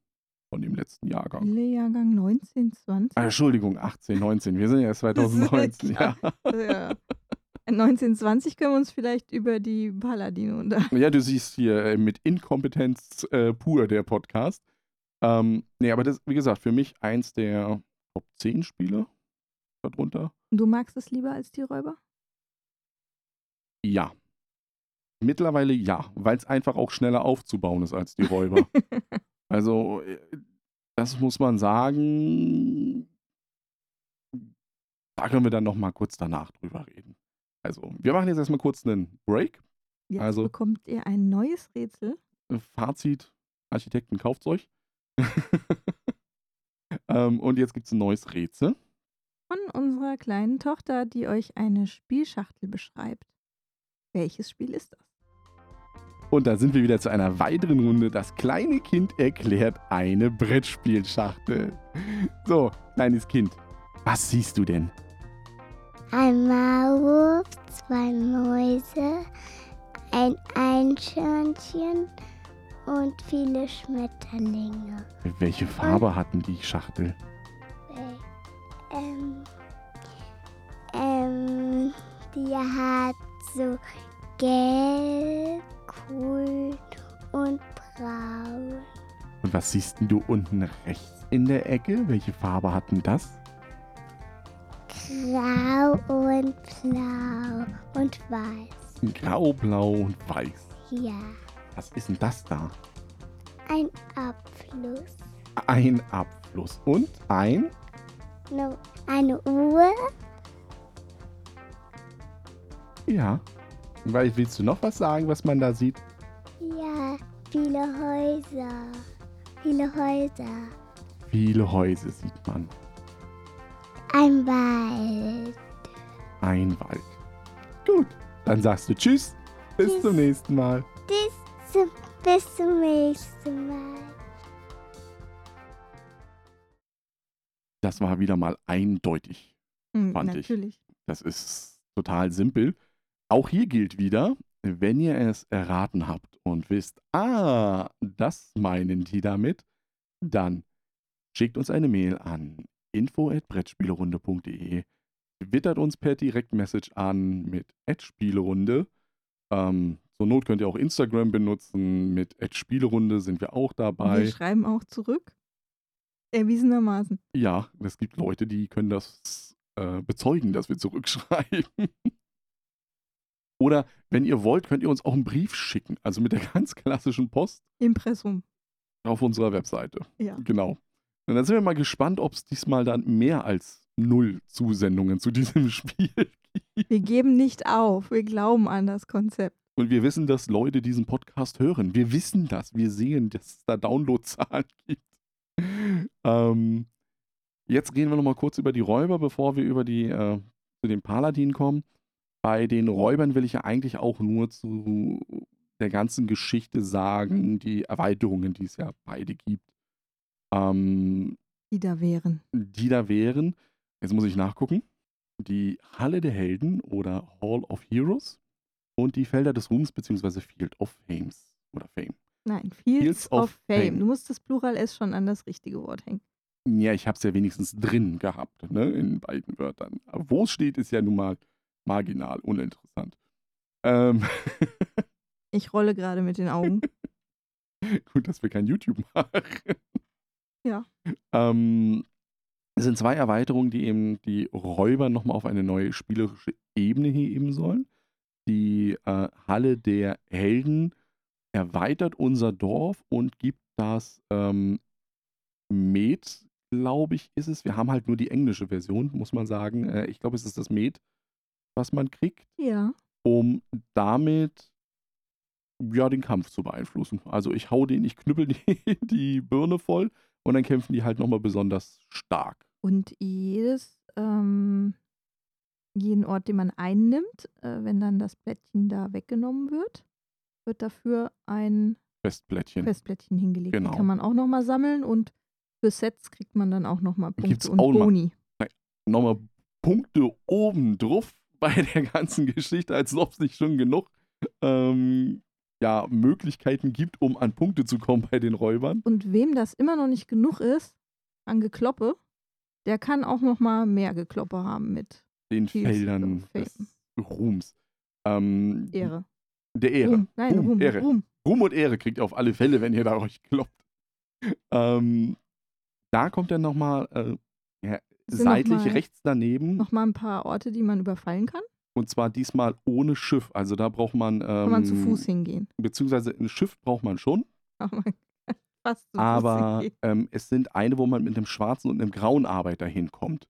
von dem letzten Jahrgang. Jahrgang 1920. Ah, Entschuldigung, 18, 19. Wir sind ja erst 2019. ja. ja. 1920 können wir uns vielleicht über die Paladine unterhalten. ja, du siehst hier äh, mit Inkompetenz äh, pur der Podcast. Ähm, nee, aber das, wie gesagt, für mich eins der Top 10 Spiele darunter. Du magst es lieber als die Räuber? Ja. Mittlerweile ja, weil es einfach auch schneller aufzubauen ist als die Räuber. also, äh, das muss man sagen. Da können wir dann noch mal kurz danach drüber reden. Also, wir machen jetzt erstmal kurz einen Break. Jetzt Also- bekommt ihr ein neues Rätsel. Fazit: Architekten kauft's euch. ähm, und jetzt gibt es ein neues Rätsel. Von unserer kleinen Tochter, die euch eine Spielschachtel beschreibt. Welches Spiel ist das? Und da sind wir wieder zu einer weiteren Runde. Das kleine Kind erklärt eine Brettspielschachtel. So, kleines Kind, was siehst du denn? Ein Maulwurf, zwei Mäuse, ein Eichhörnchen und viele Schmetterlinge. Welche Farbe hatten die Schachtel? Äh, Ähm, ähm, Die hat so gelb, grün und braun. Und was siehst denn du unten rechts in der Ecke? Welche Farbe hat denn das? Grau und blau und weiß. Grau, blau und weiß. Ja, Was ist denn das da? ein Abfluss. Ein Abfluss und ein Ne- Eine Uhr. Ja. Weil, willst du noch was sagen, was man da sieht? Ja, viele Häuser. Viele Häuser. Viele Häuser sieht man. Ein Wald. Ein Wald. Gut, dann sagst du Tschüss. Bis Tschüss. zum nächsten Mal. Bis zum, bis zum nächsten Mal. Das war wieder mal eindeutig. Hm, Fand ich. natürlich. Das ist total simpel. Auch hier gilt wieder, wenn ihr es erraten habt und wisst, ah, das meinen die damit, dann schickt uns eine Mail an info@brettspielerunde.de, twittert uns per Direktmessage an mit @spielerunde. Ähm, zur Not könnt ihr auch Instagram benutzen mit @spielerunde sind wir auch Wir dabei. schreiben auch zurück. Erwiesenermaßen. Ja, es gibt Leute, die können das äh, bezeugen, dass wir zurückschreiben. Oder wenn ihr wollt, könnt ihr uns auch einen Brief schicken. Also mit der ganz klassischen Post Impressum. auf unserer Webseite. Ja. Genau. Und dann sind wir mal gespannt, ob es diesmal dann mehr als null Zusendungen zu diesem Spiel gibt. Wir geben nicht auf. Wir glauben an das Konzept. Und wir wissen, dass Leute diesen Podcast hören. Wir wissen das. Wir sehen, dass es da Downloadzahlen gibt. Ähm, jetzt reden wir noch mal kurz über die Räuber, bevor wir über die, äh, zu den Paladinen kommen. Bei den Räubern will ich ja eigentlich auch nur zu der ganzen Geschichte sagen, die Erweiterungen, die es ja beide gibt, ähm, Die da wären. die da wären. Jetzt muss ich nachgucken. Die Halle der Helden oder Hall of Heroes und die Felder des Ruhms bzw. Field of Fames oder Fame. Nein, Fields, Fields of, of Fame. Fame. Du musst das Plural S schon an das richtige Wort hängen. Ja, ich habe es ja wenigstens drin gehabt, ne, in beiden Wörtern. Aber wo es steht, ist ja nun mal marginal, uninteressant. Ähm, Ich rolle gerade mit den Augen. gut, dass wir kein YouTube machen. Ja. Ähm, es sind zwei Erweiterungen, die eben die Räuber nochmal auf eine neue spielerische Ebene heben sollen. Die äh, Halle der Helden erweitert unser Dorf und gibt das ähm, Met, glaube ich, ist es. Wir haben halt nur die englische Version, muss man sagen. Äh, ich glaube, es ist das Met, was man kriegt, Ja. um damit ja, den Kampf zu beeinflussen. Also ich hau den, ich knüppel die, die Birne voll und dann kämpfen die halt nochmal besonders stark. Und jedes, ähm, jeden Ort, den man einnimmt, äh, wenn dann das Plättchen da weggenommen wird, wird dafür ein Festplättchen. Festplättchen hingelegt. Genau. Die kann man auch nochmal sammeln und für Sets kriegt man dann auch nochmal Gibt's Punkte und auch noch mal. Boni. Nochmal Punkte oben drauf bei der ganzen Geschichte, als ob es nicht schon genug ähm, ja, Möglichkeiten gibt, um an Punkte zu kommen bei den Räubern. Und wem das immer noch nicht genug ist an Gekloppe, der kann auch nochmal mehr Gekloppe haben mit Den Feldern des Ruhms. Ähm, Ehre. Der Ehre. Ruhm. Nein, Ruhm, Ruhm. Ehre. Ruhm. Ruhm und Ehre kriegt ihr auf alle Fälle, wenn ihr da euch kloppt. Ähm, da kommt dann nochmal äh, ja, Sind noch seitlich mal- rechts daneben. Nochmal ein paar Orte, die man überfallen kann. Und zwar diesmal ohne Schiff. Also da braucht man. Ähm, Kann man zu Fuß hingehen. Beziehungsweise ein Schiff braucht man schon. Aber man kann fast zu Fuß Aber hingehen. ähm, es sind eine, wo man mit einem schwarzen und einem grauen Arbeiter hinkommt.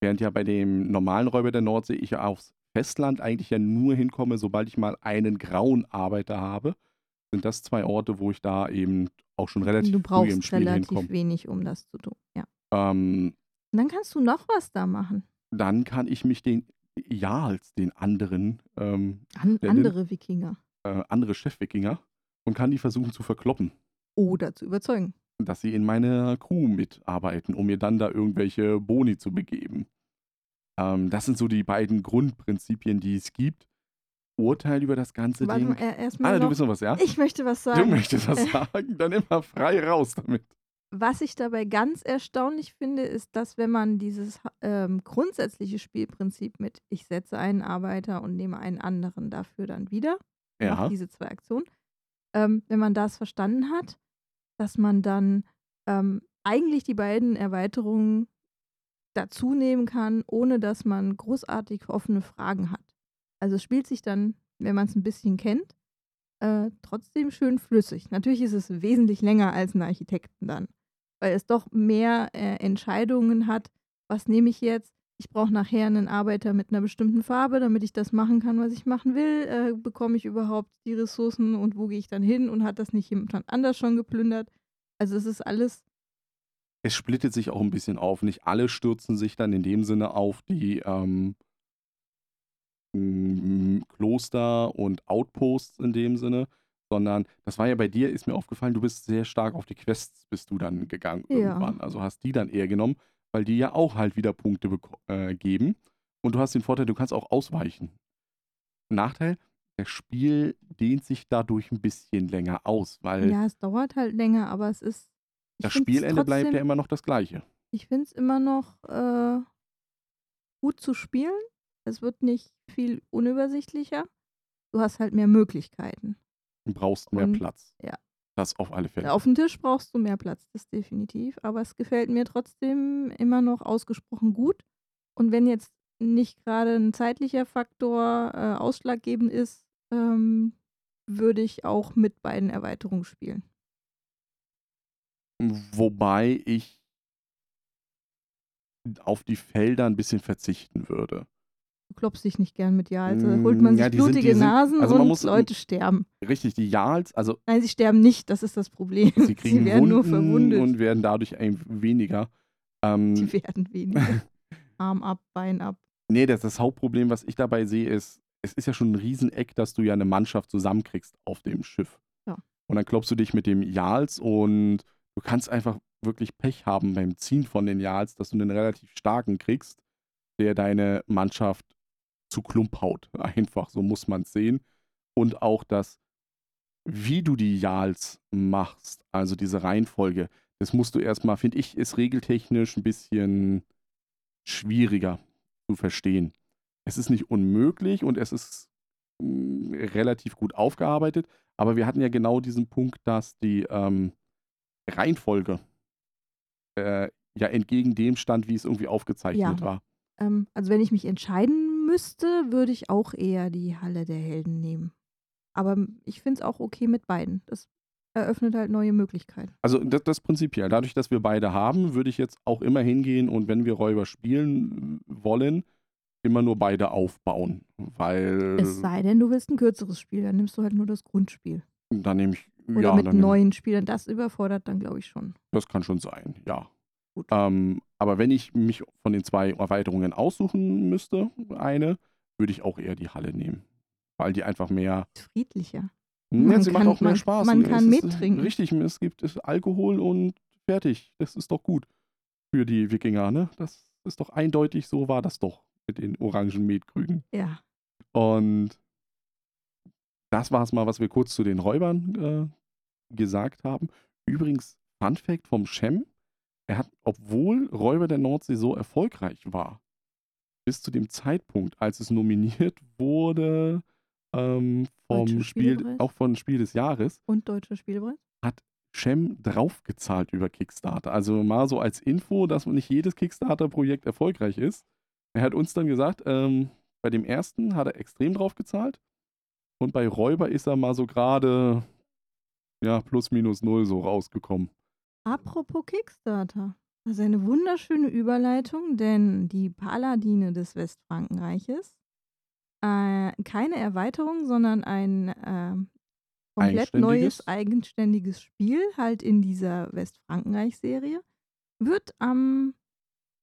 Während ja bei dem normalen Räuber der Nordsee ich ja aufs Festland eigentlich ja nur hinkomme, sobald ich mal einen grauen Arbeiter habe, sind das zwei Orte, wo ich da eben auch schon relativ Du früh im brauchst Spiel relativ hinkomme. wenig, um das zu tun. Ja. Ähm, Und dann kannst du noch was da machen. dann kann ich mich den Jarls, den anderen, ähm, An Der andere Wikinger. äh, andere Chefwikinger, und kann die versuchen zu verkloppen. Oder zu überzeugen. dass sie in meiner Crew mitarbeiten, um mir dann da irgendwelche Boni zu begeben. Ähm, das sind so die beiden Grundprinzipien, die es gibt. Urteil über das ganze Warte Ding. äh, erstmal Ah, du noch. willst noch was, ja? Ich möchte was Du sagen. möchtest was sagen? Dann immer frei raus damit. was ich dabei ganz erstaunlich finde, ist, dass wenn man dieses ähm, grundsätzliche Spielprinzip mit ich setze einen Arbeiter und nehme einen anderen dafür dann wieder, Ja. diese zwei Aktionen, ähm, wenn man das verstanden hat, dass man dann ähm, eigentlich die beiden Erweiterungen dazu nehmen kann, ohne dass man großartig offene Fragen hat. Also es spielt sich dann, wenn man es ein bisschen kennt, äh, trotzdem schön flüssig. Natürlich ist es wesentlich länger als ein Architekten dann, weil es doch mehr äh, Entscheidungen hat. Was nehme ich jetzt? Ich brauche nachher einen Arbeiter mit einer bestimmten Farbe, damit ich das machen kann, was ich machen will. Äh, bekomme ich überhaupt die Ressourcen und wo gehe ich dann hin und hat das nicht jemand anders schon geplündert? Also es ist alles, Es splittet sich auch ein bisschen auf. Nicht alle stürzen sich dann in dem Sinne auf die ähm, Kloster und Outposts in dem Sinne, sondern das war ja bei dir, ist mir aufgefallen, du bist sehr stark auf die Quests bist du dann gegangen Ja. irgendwann. Also hast die dann eher genommen, weil die ja auch halt wieder Punkte äh, geben. Und du hast den Vorteil, du kannst auch ausweichen. Nachteil, das Spiel dehnt sich dadurch ein bisschen länger aus, weil ja, es dauert halt länger, aber es ist. Das Spielende bleibt ja trotzdem- immer noch das gleiche. Ich finde es immer noch äh, gut zu spielen. Es wird nicht viel unübersichtlicher. Du hast halt mehr Möglichkeiten. Du brauchst mehr Und- Platz. ja. Das auf alle Fälle. Auf dem Tisch brauchst du mehr Platz, das definitiv. Aber es gefällt mir trotzdem immer noch ausgesprochen gut. Und wenn jetzt nicht gerade ein zeitlicher Faktor äh, ausschlaggebend ist, ähm, würde ich auch mit beiden Erweiterungen spielen. Wobei ich auf die Felder ein bisschen verzichten würde. Du klopfst dich nicht gern mit ja, also Mm, holt man sich ja, die sind- blutige sind- Nasen also man und muss- Leute sterben. Richtig, die Jarls, also Nein, sie sterben nicht, das ist das Problem. sie kriegen werden nur Wunden verwundet. und werden dadurch ein weniger. Ähm, die werden weniger. Arm ab, Bein ab. nee, das, das Hauptproblem, was ich dabei sehe, ist, es ist ja schon ein Rieseneck, dass du ja eine Mannschaft zusammenkriegst auf dem Schiff. Ja. Und dann klopfst du dich mit dem Jarls und du kannst einfach wirklich Pech haben beim Ziehen von den Jarls, dass du einen relativ starken kriegst, der deine Mannschaft zu Klump haut. Einfach, so muss man es sehen. Und auch das, wie du die Jarls machst, also diese Reihenfolge, das musst du erstmal, finde ich, ist regeltechnisch ein bisschen schwieriger zu verstehen. Es ist nicht unmöglich und es ist mh, relativ gut aufgearbeitet, aber wir hatten ja genau diesen Punkt, dass die ähm, Reihenfolge äh, ja entgegen dem stand, wie es irgendwie aufgezeichnet Ja. war. Ähm, also wenn ich mich entscheiden müsste, würde ich auch eher die Halle der Helden nehmen. Aber ich finde es auch okay mit beiden. Das eröffnet halt neue Möglichkeiten. Also das, das prinzipiell. Dadurch, dass wir beide haben, würde ich jetzt auch immer hingehen und wenn wir Räuber spielen wollen, immer nur beide aufbauen. Weil Es sei denn, du willst ein kürzeres Spiel, dann nimmst du halt nur das Grundspiel. dann nehme ich. Oder ja, mit dann neuen Spielern. Das überfordert dann, glaube ich, schon. Das kann schon sein, ja. Ähm, aber wenn ich mich von den zwei Erweiterungen aussuchen müsste, eine, würde ich auch eher die Halle nehmen. Weil die einfach mehr. Friedlicher. Ja, Man sie macht kann- auch mehr man- Spaß. man kann mittrinken. Richtig, es gibt es Alkohol und fertig. Das ist doch gut für die Wikinger, ne? Das ist doch eindeutig, so war das doch mit den orangen Metkrügen. Ja. Und das war es mal, was wir kurz zu den Räubern äh, gesagt haben. Übrigens, Fun Fact vom Shem, er hat, obwohl Räuber der Nordsee so erfolgreich war, bis zu dem Zeitpunkt, als es nominiert wurde ähm, vom Spiel, auch von Spiel des Jahres, Und deutscher Spielbrett? Shem draufgezahlt über Kickstarter. Also mal so als Info, dass nicht jedes Kickstarter-Projekt erfolgreich ist. Er hat uns dann gesagt, ähm, bei dem ersten hat er extrem draufgezahlt und bei Räuber ist er mal so gerade ja, plus minus null so rausgekommen. Apropos Kickstarter. Das ist eine wunderschöne Überleitung, denn die Paladine des Westfrankenreiches, äh, keine Erweiterung, sondern ein äh, komplett neues, Eigenständiges? eigenständiges Spiel, halt in dieser Westfrankenreich-Serie, wird am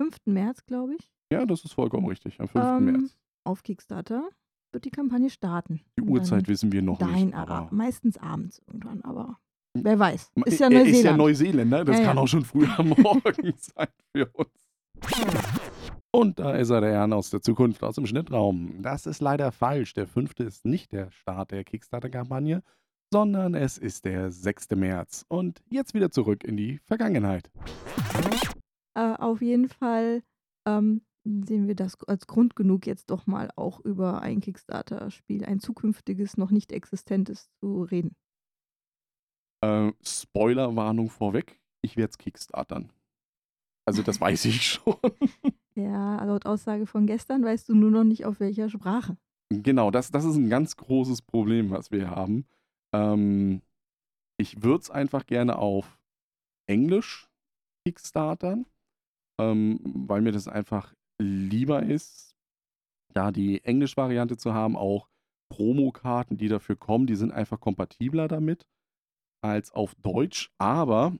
5. März, glaube ich, Ja, das ist vollkommen richtig, am 5. Ähm, März. auf Kickstarter, wird die Kampagne starten. Die Uhrzeit wissen wir noch Nein, nicht. aber Aber meistens abends irgendwann, aber wer weiß. Ist ja er Neuseeland. ist ja Neuseeländer, das Ja, kann ja. auch schon früher Morgen sein für uns. Und da ist er, der Herrn aus der Zukunft, aus dem Schnittraum. Das ist leider falsch. Der fünfte ist nicht der Start der Kickstarter-Kampagne, sondern es ist der 6. März und jetzt wieder zurück in die Vergangenheit. Äh, auf jeden Fall ähm, sehen wir das als Grund genug, jetzt doch mal auch über ein Kickstarter-Spiel, ein zukünftiges, noch nicht existentes zu reden. Äh, Spoilerwarnung vorweg, ich werde es kickstartern. Also das weiß ich schon. Ja, laut Aussage von gestern weißt du nur noch nicht auf welcher Sprache. Genau, das, das ist ein ganz großes Problem, was wir haben. Ähm, ich würde es einfach gerne auf Englisch kickstartern, ähm, weil mir das einfach lieber ist, da die Englisch-Variante zu haben, auch Promokarten, die dafür kommen, die sind einfach kompatibler damit als auf Deutsch. Aber,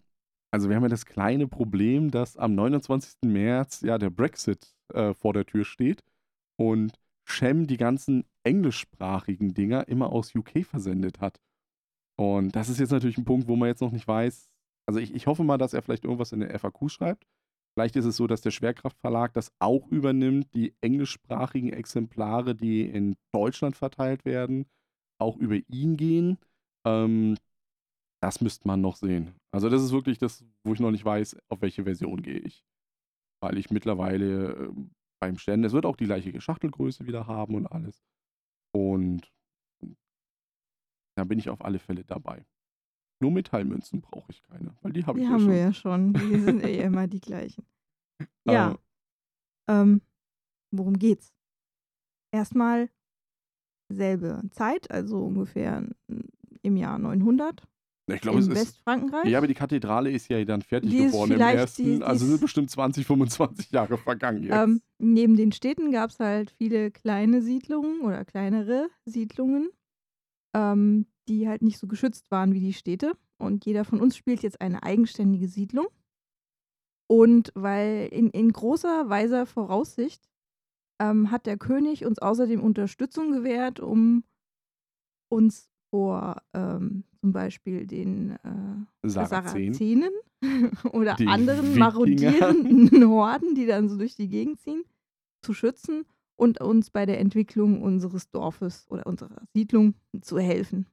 also wir haben ja das kleine Problem, dass am 29. März ja der Brexit äh, vor der Tür steht und Shem die ganzen englischsprachigen Dinger immer aus UK versendet hat. Und das ist jetzt natürlich ein Punkt, wo man jetzt noch nicht weiß. Also ich, ich hoffe mal, dass er vielleicht irgendwas in der FAQ schreibt. Vielleicht ist es so, dass der Schwerkraftverlag das auch übernimmt, die englischsprachigen Exemplare, die in Deutschland verteilt werden, auch über ihn gehen. Ähm, das müsste man noch sehen. Also das ist wirklich das, wo ich noch nicht weiß, auf welche Version gehe ich. Weil ich mittlerweile äh, beim Stellen, es wird auch die gleiche Schachtelgröße wieder haben und alles. Und da bin ich auf alle Fälle dabei. Nur Metallmünzen brauche ich keine, weil die habe Die ich ja haben schon. wir ja schon. Die sind eh immer die gleichen. Ja. Äh, Ähm, worum geht's? Erstmal selbe Zeit, also ungefähr im Jahr 900 ich glaube, es in ist. Westfrankreich. Ja, aber die Kathedrale ist ja dann fertig Die geworden im ersten. die- die also sind bestimmt 20, 25 Jahre vergangen jetzt. Ähm, neben den Städten gab es halt viele kleine Siedlungen oder kleinere Siedlungen, ähm, die halt nicht so geschützt waren wie die Städte. Und jeder von uns spielt jetzt eine eigenständige Siedlung. Und weil in, in großer, weiser Voraussicht ähm, hat der König uns außerdem Unterstützung gewährt, um uns vor ähm, zum Beispiel den äh, Sarazenen. Sarazenen oder Die anderen Wikinger. marodierenden Horden, die dann so durch die Gegend ziehen, zu schützen und uns bei der Entwicklung unseres Dorfes oder unserer Siedlung zu helfen.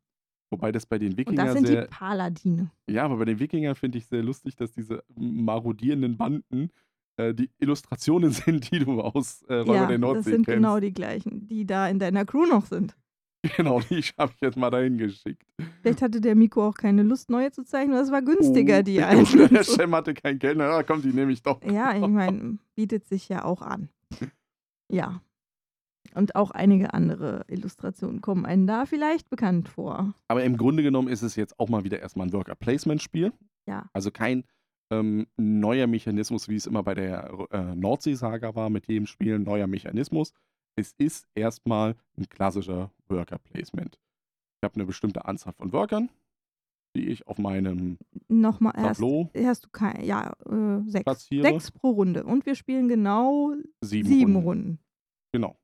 Wobei das bei den Und Wikingern das sind sehr. die Paladine. Ja, aber bei den Wikingern finde ich sehr lustig, dass diese marodierenden Banden äh, die Illustrationen sind, die du aus äh, Räuber Ja, der das Nordsee sind kennst. genau die gleichen, die da in deiner Crew noch sind. Genau, die habe ich jetzt mal dahin geschickt. Vielleicht hatte der Miko auch keine Lust, neue zu zeichnen, es war günstiger, Oh, die der alten. Cem hatte kein Geld, na komm, die nehme ich doch. Ja, ich meine, bietet sich ja auch an. Ja. Und auch einige andere Illustrationen kommen einem da vielleicht bekannt vor. Aber im Grunde genommen ist es jetzt auch mal wieder erstmal ein Worker-Placement-Spiel. Ja. Also kein ähm, neuer Mechanismus, wie es immer bei der äh, Nordsee-Saga war, mit jedem Spiel ein neuer Mechanismus. Es ist erstmal ein klassischer Worker-Placement. Ich habe eine bestimmte Anzahl von Workern, die ich auf meinem Nochmal erst. Tableau Hast du kein, ja, äh, sechs. platziere. Sechs pro Runde. Und wir spielen genau Sieben, sieben, Runden. Runden. Genau.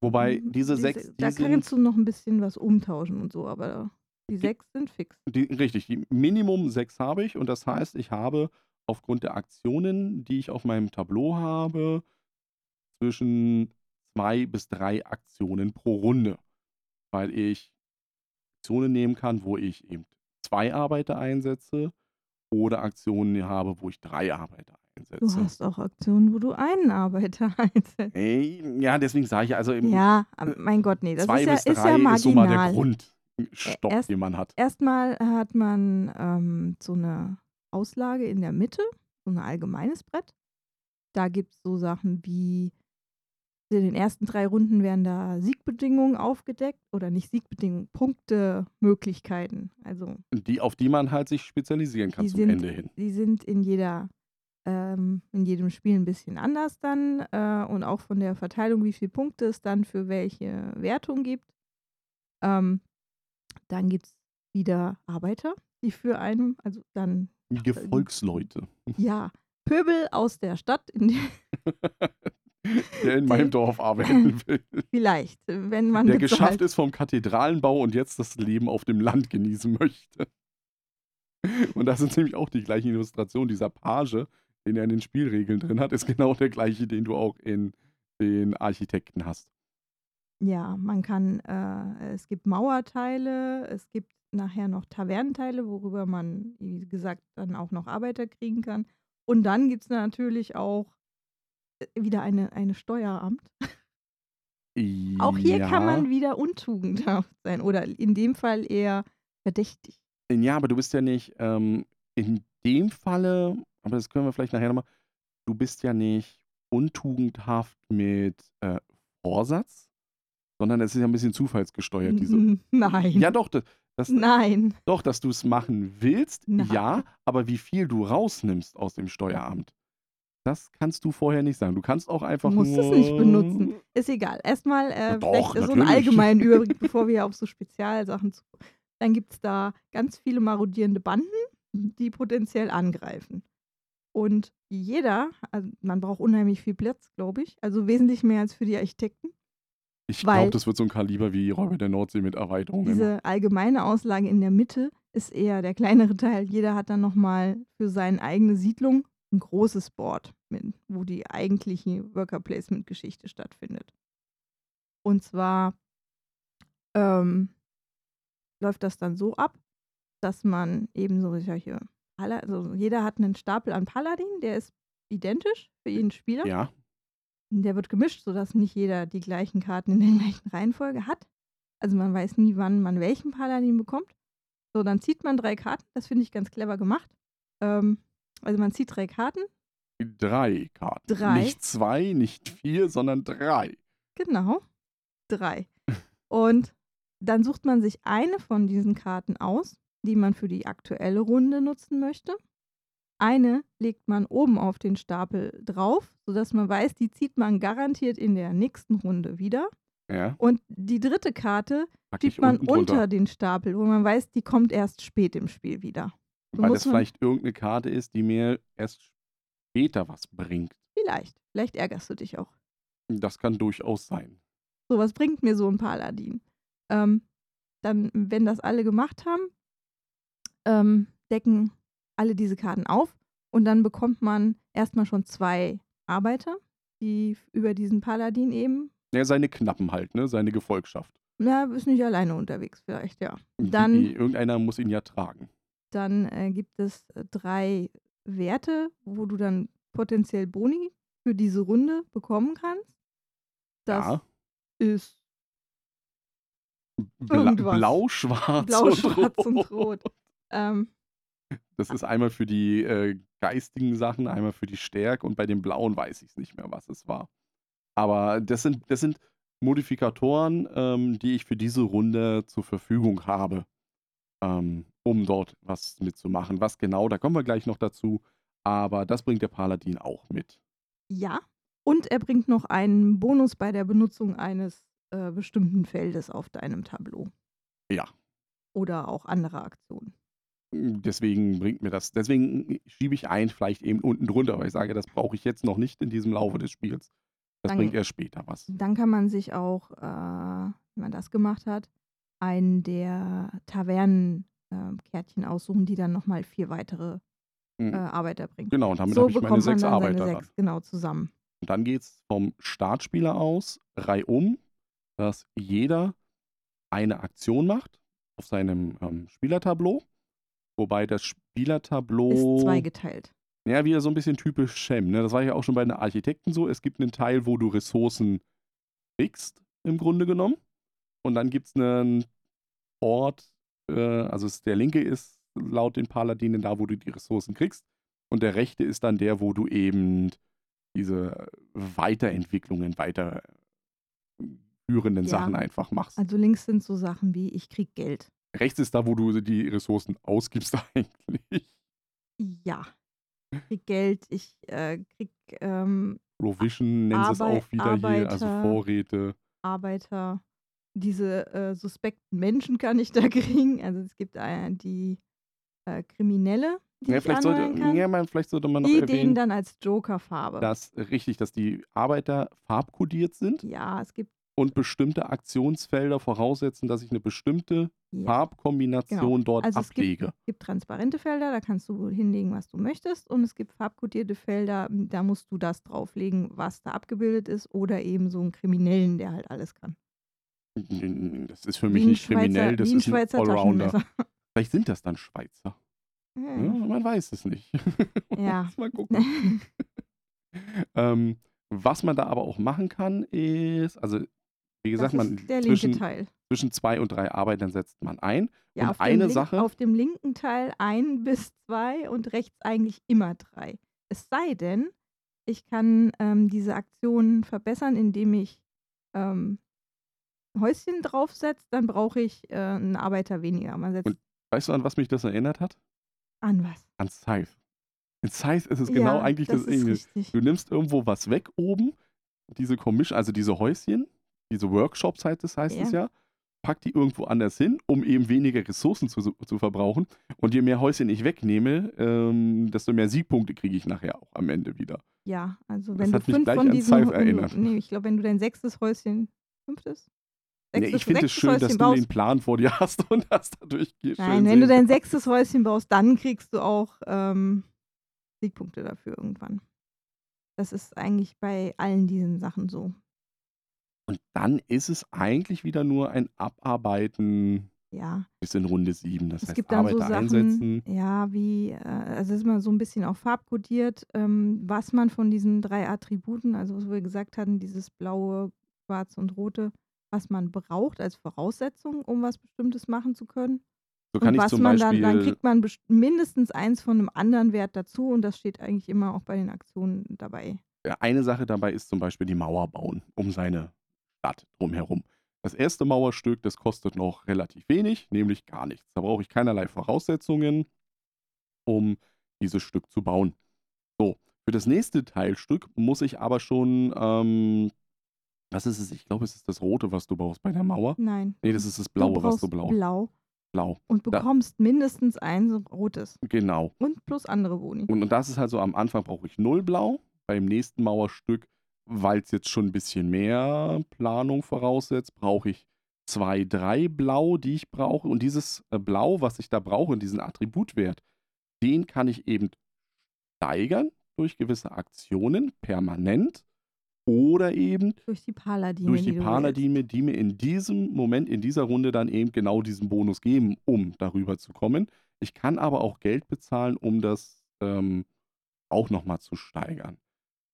Wobei Mhm, diese sechs, die Da sind, kannst du noch ein bisschen was umtauschen und so, aber die sechs sind fix. die, richtig, die Minimum sechs habe ich und das heißt, ich habe aufgrund der Aktionen, die ich auf meinem Tableau habe, zwischen zwei bis drei Aktionen pro Runde. Weil ich Aktionen nehmen kann, wo ich eben zwei Arbeiter einsetze oder Aktionen habe, wo ich drei Arbeiter Du einsetze. hast auch Aktionen, wo du einen Arbeiter einsetzt. Ey, ja, deswegen sage ich also im Ja, mein Gott, nee, das zwei ist ja, bis ist drei ja ist so mal der marginal. Grundstock, Erst- den man hat. Erstmal hat man ähm, so eine Auslage in der Mitte, so ein allgemeines Brett. Da gibt es so Sachen wie, in den ersten drei Runden werden da Siegbedingungen aufgedeckt oder nicht Siegbedingungen, Punktemöglichkeiten. Also Die, auf die man halt sich spezialisieren kann zum sind, Ende hin. Die sind in jeder, ähm, in jedem Spiel ein bisschen anders dann äh, und auch von der Verteilung, wie viele Punkte es dann für welche Wertung gibt. Ähm, dann gibt es wieder Arbeiter, die für einen, also dann, Gefolgsleute, ja, Pöbel aus der Stadt, in der, der in die- meinem Dorf arbeiten will. vielleicht, wenn man Der bezahlt. geschafft ist vom Kathedralenbau und jetzt das Leben auf dem Land genießen möchte. Und das sind nämlich auch die gleichen Illustrationen. Dieser Page, den er in den Spielregeln drin hat, ist genau der gleiche, den du auch in den Architekten hast. Ja, man kann, äh, es gibt Mauerteile, es gibt nachher noch Tavernenteile, worüber man, wie gesagt, dann auch noch Arbeiter kriegen kann. Und dann gibt es natürlich auch äh, wieder eine, eine Steueramt. Auch hier kann man wieder untugendhaft sein oder in dem Fall eher verdächtig. Ja, aber du bist ja nicht ähm, in dem Falle, aber das können wir vielleicht nachher nochmal, du bist ja nicht untugendhaft mit äh, Vorsatz, sondern es ist ja ein bisschen zufallsgesteuert, diese. Nein. Ja, doch, das, das, Nein. doch, dass du es machen willst, Nein. ja, aber wie viel du rausnimmst aus dem Steueramt, das kannst du vorher nicht sagen. Du kannst auch einfach Du musst nur. es nicht benutzen. Ist egal. Erstmal äh, Doch, so einen allgemeinen Überblick, bevor wir auf so Spezialsachen zu. Dann gibt es da ganz viele marodierende Banden, die potenziell angreifen. Und jeder, also man braucht unheimlich viel Platz, glaube ich. Also wesentlich mehr als für die Architekten. Ich glaube, das wird so ein Kaliber wie Räuber der Nordsee mit Erweiterungen. Diese allgemeine Auslage in der Mitte ist eher der kleinere Teil. Jeder hat dann nochmal für seine eigene Siedlung ein großes Board, mit, wo die eigentliche Worker Placement Geschichte stattfindet. Und zwar ähm, läuft das dann so ab, dass man eben so solche, also jeder hat einen Stapel an Paladin, der ist identisch für jeden Spieler. Ja, Der wird gemischt, sodass nicht jeder die gleichen Karten in der gleichen Reihenfolge hat. Also man weiß nie, wann man welchen Paladin bekommt. So, dann zieht man drei Karten. Das finde ich ganz clever gemacht. Ähm, also man zieht drei Karten. drei Karten. Drei. Nicht zwei, nicht vier, sondern drei. Genau. Drei. Und dann sucht man sich eine von diesen Karten aus, die man für die aktuelle Runde nutzen möchte. Eine legt man oben auf den Stapel drauf, sodass man weiß, die zieht man garantiert in der nächsten Runde wieder. Ja, Und die dritte Karte pack schiebt man unter drunter. den Stapel, wo man weiß, die kommt erst spät im Spiel wieder. so Weil das vielleicht irgendeine Karte ist, die mir erst später was bringt. Vielleicht. Vielleicht ärgerst du dich auch. Das kann durchaus sein. So, was bringt mir so ein Paladin? Ähm, dann, wenn das alle gemacht haben, ähm, decken alle diese Karten auf und dann bekommt man erstmal schon zwei Arbeiter, die über diesen Paladin eben, Ja, seine Knappen halt, ne? Seine Gefolgschaft. na, ist nicht alleine unterwegs, vielleicht, ja. Dann- die, irgendeiner muss ihn ja tragen. Dann äh, gibt es äh, drei Werte, wo du dann potenziell Boni für diese Runde bekommen kannst. Das ja. ist Bla irgendwas. Blau, schwarz, blau, und, schwarz rot. und rot. Ähm, Das ist einmal für die äh, geistigen Sachen, einmal für die Stärke und bei den blauen weiß ich es nicht mehr, was es war. Aber das sind, das sind Modifikatoren, ähm, die ich für diese Runde zur Verfügung habe, ähm, um dort was mitzumachen. Was genau, da kommen wir gleich noch dazu. Aber das bringt der Paladin auch mit. Ja. Und er bringt noch einen Bonus bei der Benutzung eines äh, bestimmten Feldes auf deinem Tableau. Ja. Oder auch andere Aktionen. Deswegen bringt mir das, deswegen schiebe ich ein, vielleicht eben unten drunter, weil ich sage, das brauche ich jetzt noch nicht in diesem Laufe des Spiels. Das Dann- bringt erst später was. Dann kann man sich auch, äh, wenn man das gemacht hat, einen der Tavernenkärtchen aussuchen, die dann nochmal vier weitere Mhm. äh, Arbeiter bringen. Genau, und damit so habe ich meine sechs Arbeiter sechs, genau, zusammen. Und dann geht es vom Startspieler aus reihum, dass jeder eine Aktion macht auf seinem ähm, Spielertableau. Wobei das Spielertableau. Ist zweigeteilt. Ja, wieder so ein bisschen typisch Shem. Ne? Das war ja auch schon bei den Architekten so. Es gibt einen Teil, wo du Ressourcen kriegst, im Grunde genommen. Und dann gibt es einen Ort, äh, also es, der linke ist laut den Paladinen da, wo du die Ressourcen kriegst. Und der rechte ist dann der, wo du eben diese Weiterentwicklungen, weiterführenden Ja. Sachen einfach machst. Also links sind so Sachen wie, ich krieg Geld. Rechts ist da, wo du die Ressourcen ausgibst eigentlich. Ja. Ich krieg Geld, ich äh, krieg ähm, Provision nennt es auch wieder hier, also Arbeiter. Vorräte. Arbeiter, diese äh, suspekten Menschen kann ich da kriegen. Also es gibt äh, die äh, Kriminelle, die Ja, ich vielleicht, sollte, kann, ja, man, vielleicht sollte man noch die denen erwähnen, dann als Joker-Farbe. dass richtig, dass die Arbeiter farbkodiert sind Ja, es gibt und bestimmte Aktionsfelder voraussetzen, dass ich eine bestimmte ja, Farbkombination dort Also gibt- ablege. es gibt transparente Felder, da kannst du hinlegen, was du möchtest. Und es gibt farbkodierte Felder, da musst du das drauflegen, was da abgebildet ist. Oder eben so einen Kriminellen, der halt alles kann. Das ist für mich nicht kriminell, das ein ist ein Schweizer Allrounder. Vielleicht sind das dann Schweizer. Ja, Hm. man weiß es nicht. Ja. Mal gucken. Ähm, was man da aber auch machen kann, ist, also wie gesagt, man zwischen, zwischen zwei und drei Arbeitern setzt man ein. Ja, und auf dem, eine link, Sache, auf dem linken Teil ein bis zwei und rechts eigentlich immer drei. Es sei denn, ich kann ähm, diese Aktion verbessern, indem ich ähm, Häuschen draufsetze, dann brauche ich äh, einen Arbeiter weniger. Und- weißt du, an was mich das erinnert hat? an was? An Scythe. In Scythe ist es genau ja, eigentlich das das Ähnliche. Du nimmst irgendwo was weg oben, diese Commission, also diese Häuschen, diese Workshops heißt es, heißt es Ja. ja, pack die irgendwo anders hin, um eben weniger Ressourcen zu, zu verbrauchen. Und je mehr Häuschen ich wegnehme, ähm, desto mehr Siegpunkte kriege ich nachher auch am Ende wieder. Ja, also Das wenn du hat mich fünf von diesen du. Nee, ich glaube, wenn du dein sechstes Häuschen, fünftes? Ja, Sechstes, ich finde es schön, dass Häuschen du baust, den Plan vor dir hast und das dadurch geht. Nein, wenn du sehen dein kannst. sechstes Häuschen baust, dann kriegst du auch ähm, Siegpunkte dafür irgendwann. Das ist eigentlich bei allen diesen Sachen so. Und dann ist es eigentlich wieder nur ein Abarbeiten Ja, bis in Runde 7. Das es heißt, gibt dann so Arbeiter Sachen, einsetzen. ja, wie, äh, also es ist mal so ein bisschen auch farbkodiert, ähm, was man von diesen drei Attributen, also was wir gesagt hatten, dieses blaue, schwarze und rote, was man braucht als Voraussetzung, um was Bestimmtes machen zu können. So kann und ich was man Beispiel. dann, dann kriegt man mindestens eins von einem anderen Wert dazu und das steht eigentlich immer auch bei den Aktionen dabei. Eine Sache dabei ist zum Beispiel die Mauer bauen um seine Stadt drumherum. Das erste Mauerstück, das kostet noch relativ wenig, nämlich gar nichts. Da brauche ich keinerlei Voraussetzungen, um dieses Stück zu bauen. So, für das nächste Teilstück muss ich aber schon, ähm, was ist es? Ich glaube, es ist das Rote, was du baust bei der Mauer. Nein. Nee, das ist das du Blaue, was brauchst du blau. blau Blau, und Da- bekommst mindestens ein so rotes genau. und plus andere Boni. Und, und das ist halt so, am Anfang brauche ich null Blau. Beim nächsten Mauerstück, weil es jetzt schon ein bisschen mehr Planung voraussetzt, brauche ich zwei, drei Blau, die ich brauche. Und dieses äh, Blau, was ich da brauche, diesen Attributwert, den kann ich eben steigern durch gewisse Aktionen permanent oder eben Durch die Paladine. durch die du Paladine, die mir in diesem Moment, in dieser Runde dann eben genau diesen Bonus geben, um darüber zu kommen. Ich kann aber auch Geld bezahlen, um das ähm, auch nochmal zu steigern.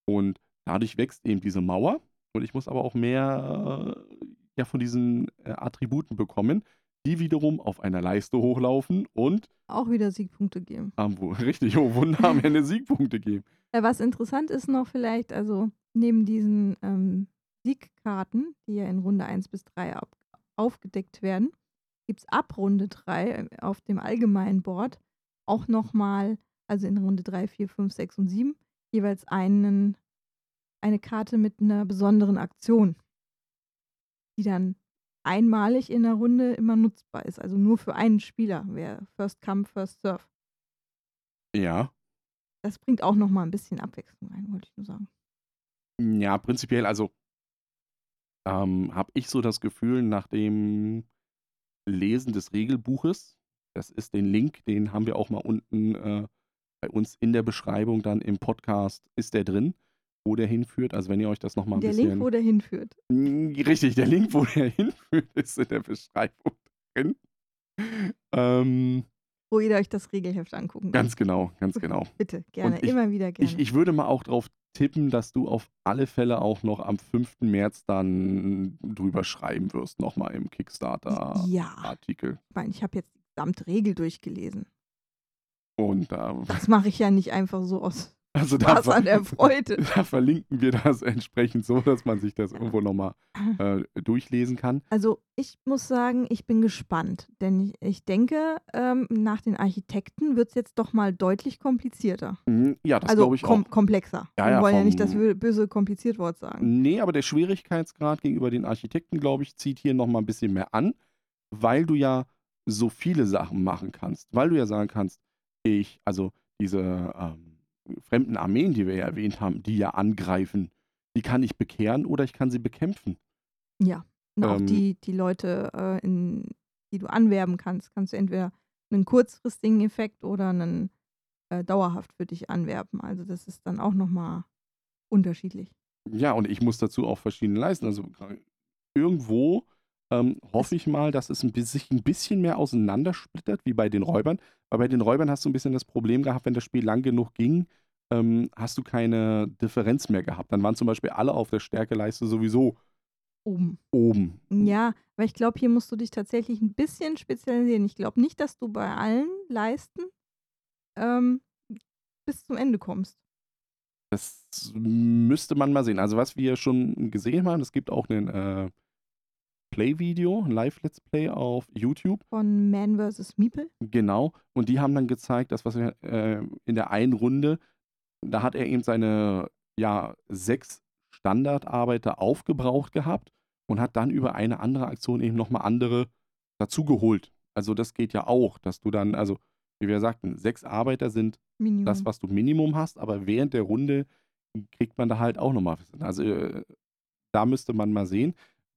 Und dadurch wächst eben diese Mauer und ich muss aber auch mehr äh, ja, von diesen äh, Attributen bekommen, die wiederum auf einer Leiste hochlaufen und. Auch wieder Siegpunkte geben. am, richtig, oh Wunder, am Ende Siegpunkte geben. Äh, was interessant ist noch vielleicht, also neben diesen ähm, Siegkarten, die ja in Runde 1 bis 3 auf, aufgedeckt werden, gibt es ab Runde 3 auf dem allgemeinen Board auch nochmal, also in Runde 3, 4, 5, 6 und 7, jeweils einen, eine Karte mit einer besonderen Aktion, die dann einmalig in der Runde immer nutzbar ist. Also nur für einen Spieler, wer First Come, First Serve. Ja, Das bringt auch nochmal ein bisschen Abwechslung rein, wollte ich nur sagen. Ja, prinzipiell, also ähm, habe ich so das Gefühl, nach dem Lesen des Regelbuches, das ist den Link, den haben wir auch mal unten äh, bei uns in der Beschreibung dann im Podcast, ist der drin, wo der hinführt. Also wenn ihr euch das nochmal ein Der bisschen... Link, wo der hinführt. Richtig, der Link, wo der hinführt, ist in der Beschreibung drin. Ähm, Wo ihr euch das Regelheft angucken könnt. ganz genau, ganz genau. Bitte, gerne, ich- immer wieder gerne. Ich, ich würde mal auch drauf tippen, dass du auf alle Fälle auch noch am 5. März dann drüber schreiben wirst, nochmal im Kickstarter-Artikel. ja, ich meine, ich habe jetzt die gesamte Regel durchgelesen. Und da, Das mache ich ja nicht einfach so aus also da, an der Freude. da verlinken wir das entsprechend so, dass man sich das irgendwo nochmal äh, durchlesen kann. Also ich muss sagen, ich bin gespannt, denn ich, ich denke, ähm, nach den Architekten wird es jetzt doch mal deutlich komplizierter. Mhm, Ja, das also glaube ich kom auch. komplexer. Ja, Wir ja, wollen ja nicht das bö- böse kompliziert Wort sagen. Nee, aber der Schwierigkeitsgrad gegenüber den Architekten, glaube ich, zieht hier nochmal ein bisschen mehr an, weil du ja so viele Sachen machen kannst. Weil du ja sagen kannst, ich, also diese ähm, fremden Armeen, die wir ja erwähnt haben, die ja angreifen, die kann ich bekehren oder ich kann sie bekämpfen. Ja. Und auch Ähm, die, die Leute, äh, in, die du anwerben kannst, kannst du entweder einen kurzfristigen Effekt oder einen äh, dauerhaft für dich anwerben. Also das ist dann auch nochmal unterschiedlich. Ja, und ich muss dazu auch verschiedene leisten. Also gra- irgendwo ähm, hoffe ich mal, dass es sich ein bisschen mehr auseinandersplittert, wie bei den Räubern. Weil bei den Räubern hast du ein bisschen das Problem gehabt, wenn das Spiel lang genug ging, ähm, hast du keine Differenz mehr gehabt. Dann waren zum Beispiel alle auf der Stärkeleiste sowieso Oben. oben. Ja, aber ich glaube, hier musst du dich tatsächlich ein bisschen spezialisieren. Ich glaube nicht, dass du bei allen Leisten ähm, bis zum Ende kommst. Das müsste man mal sehen. Also was wir schon gesehen haben, es gibt auch ein äh, Play-Video, ein Live-Let's Play auf YouTube. Von Man vs. Meeple. Genau. Und die haben dann gezeigt, dass was wir äh, in der einen Runde, da hat er eben seine ja, sechs Standardarbeiter aufgebraucht gehabt und hat dann über eine andere Aktion eben nochmal andere dazugeholt. Also das geht ja auch, dass du dann, also wie wir sagten, sechs Arbeiter sind Minimum. das, was du Minimum hast, aber während der Runde kriegt man da halt auch nochmal. Also äh, da müsste man mal sehen.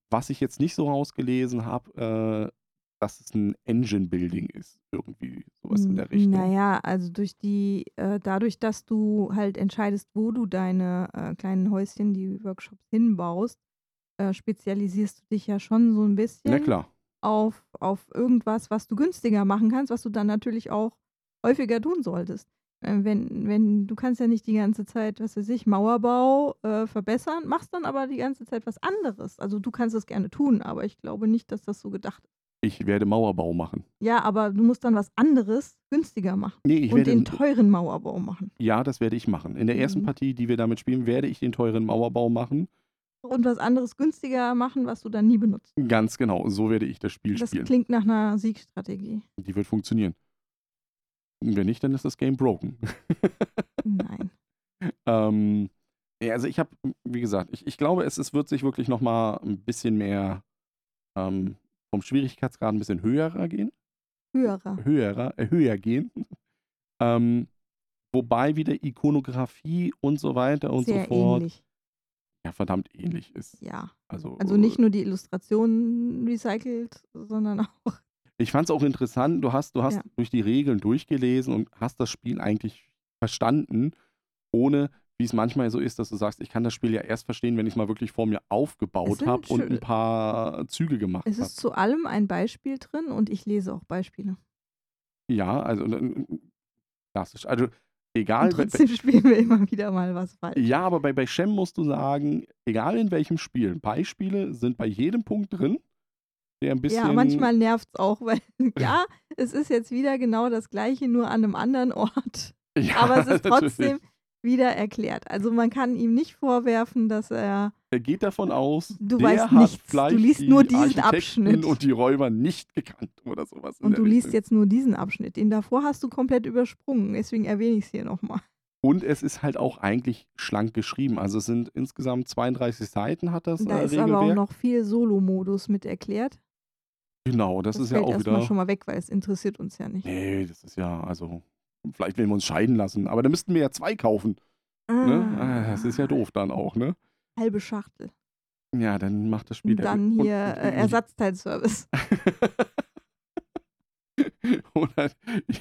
Was ich jetzt nicht so rausgelesen habe, äh, dass es ein Engine-Building ist, irgendwie sowas in der Richtung. Naja, also durch die, äh, dadurch, dass du halt entscheidest, wo du deine äh, kleinen Häuschen, die Workshops hinbaust, äh, spezialisierst du dich ja schon so ein bisschen Na klar. auf, auf irgendwas, was du günstiger machen kannst, was du dann natürlich auch häufiger tun solltest. Äh, Wenn, wenn, du kannst ja nicht die ganze Zeit, was weiß ich, Mauerbau äh, verbessern, machst dann aber die ganze Zeit was anderes. Also du kannst es gerne tun, aber ich glaube nicht, dass das so gedacht ist. Ich werde Mauerbau machen. Ja, aber du musst dann was anderes günstiger machen. Nee, ich und werde. den teuren Mauerbau machen. ja, das werde ich machen. In der ersten Mhm. Partie, die wir damit spielen, werde ich den teuren Mauerbau machen. Und was anderes günstiger machen, was du dann nie benutzt. Ganz genau. So werde ich das Spiel Das spielen. klingt nach einer Siegstrategie. Die wird funktionieren. Wenn nicht, dann ist das Game broken. Nein. Ähm, ja, also ich habe, wie gesagt, ich, ich glaube, es, es wird sich wirklich noch mal ein bisschen mehr ähm, vom Schwierigkeitsgrad ein bisschen höher gehen. Höherer. Höherer, äh, höher gehen. ähm, wobei wieder Ikonografie und so weiter und Sehr so fort ähnlich. ja verdammt ähnlich ist. Ja. Also, Also nicht nur die Illustrationen recycelt, sondern auch. Ich fand es auch interessant, du hast, du hast Ja. durch die Regeln durchgelesen und hast das Spiel eigentlich verstanden, ohne, wie es manchmal so ist, dass du sagst, ich kann das Spiel ja erst verstehen, wenn ich es mal wirklich vor mir aufgebaut habe und ein paar Züge gemacht Es habe. ist zu allem ein Beispiel drin und ich lese auch Beispiele. Ja, also äh, klassisch. Also egal. Und bei- trotzdem spielen wir immer wieder mal was falsch. Ja, aber bei, bei Shem musst du sagen, egal in welchem Spiel, Beispiele sind bei jedem Punkt drin, der ein bisschen. Ja, manchmal nervt es auch, weil ja, es ist jetzt wieder genau das gleiche, nur an einem anderen Ort. Ja, Aber es ist natürlich. Wieder erklärt. Also man kann ihm nicht vorwerfen, dass er Er geht davon aus, Du der weißt hat nichts. Du vielleicht liest die nur diesen Abschnitt. und die Räuber nicht gekannt oder sowas. und du liest Richtung. jetzt nur diesen Abschnitt. Den davor hast du komplett übersprungen. Deswegen erwähne ich es hier nochmal. Und es ist halt auch eigentlich schlank geschrieben. Also es sind insgesamt 32 Seiten hat das Da äh, ist Regelwerk. aber auch noch viel Solo-Modus mit erklärt. genau, das, ist ja auch wieder. schon mal weg, weil es interessiert uns ja nicht. Nee, das ist ja, also, vielleicht werden wir uns scheiden lassen. Aber dann müssten wir ja zwei kaufen. Ne? Ah, Das ist ja doof dann auch, ne? Halbe Schachtel. Ja, dann macht das Spiel Und dann hier äh, Ersatzteilservice. Oder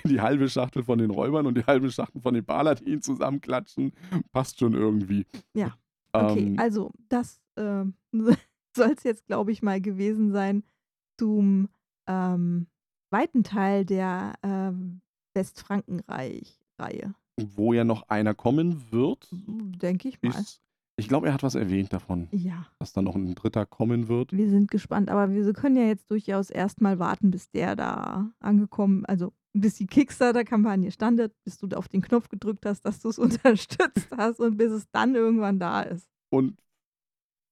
die halbe Schachtel von den Räubern und die halbe Schachtel von den Paladinen zusammenklatschen. Passt schon irgendwie. Ja. Okay, Ähm, also das ähm, soll es jetzt, glaube ich, mal gewesen sein zum ähm, zweiten Teil der ähm, Westfrankenreich-Reihe. wo ja noch einer kommen wird, Denke ich mal. ist. Ich glaube, er hat was erwähnt davon, Ja, dass da noch ein dritter kommen wird. wir sind gespannt, aber wir können ja jetzt durchaus erstmal warten, bis der da angekommen, also bis die Kickstarter-Kampagne standet, bis du da auf den Knopf gedrückt hast, dass du es unterstützt hast und bis es dann irgendwann da ist. Und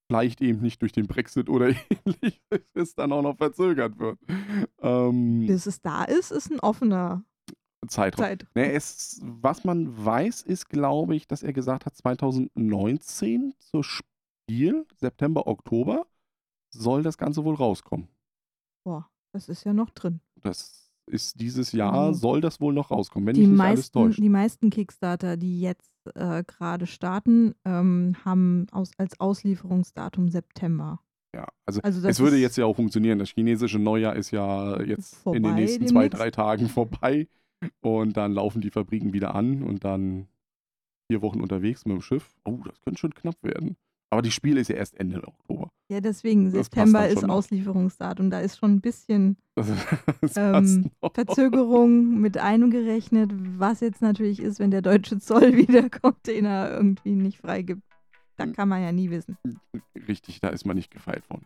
vielleicht eben nicht durch den Brexit oder ähnliches dann auch noch verzögert wird. Ähm, Bis es da ist, ist ein offener Zeitraum. Zeit. Ne, es, was man weiß, ist, glaube ich, dass er gesagt hat, 2019 zur Spiel, September, Oktober, soll das Ganze wohl rauskommen. Boah, das ist ja noch drin. Das ist dieses Jahr, Also, soll das wohl noch rauskommen, wenn die mich nicht alles meisten, täuscht. die meisten Kickstarter, die jetzt äh, gerade starten, ähm, haben aus, als Auslieferungsdatum September. Ja, also, Also das es würde jetzt ja auch funktionieren. Das chinesische Neujahr ist ja jetzt in den Vorbei nächsten zwei, drei Tagen vorbei. Und dann laufen die Fabriken wieder an und dann vier Wochen unterwegs mit dem Schiff. Oh, das könnte schon knapp werden. Aber das Spiel ist ja erst Ende Oktober. Ja, deswegen, Das September ist. Auslieferungsdatum. Da ist schon ein bisschen Ähm. Verzögerung mit eingerechnet, was jetzt natürlich ist, wenn der deutsche Zoll wieder Container irgendwie nicht freigibt. Da Hm. kann man ja nie wissen. Richtig, da ist man nicht gefeit von.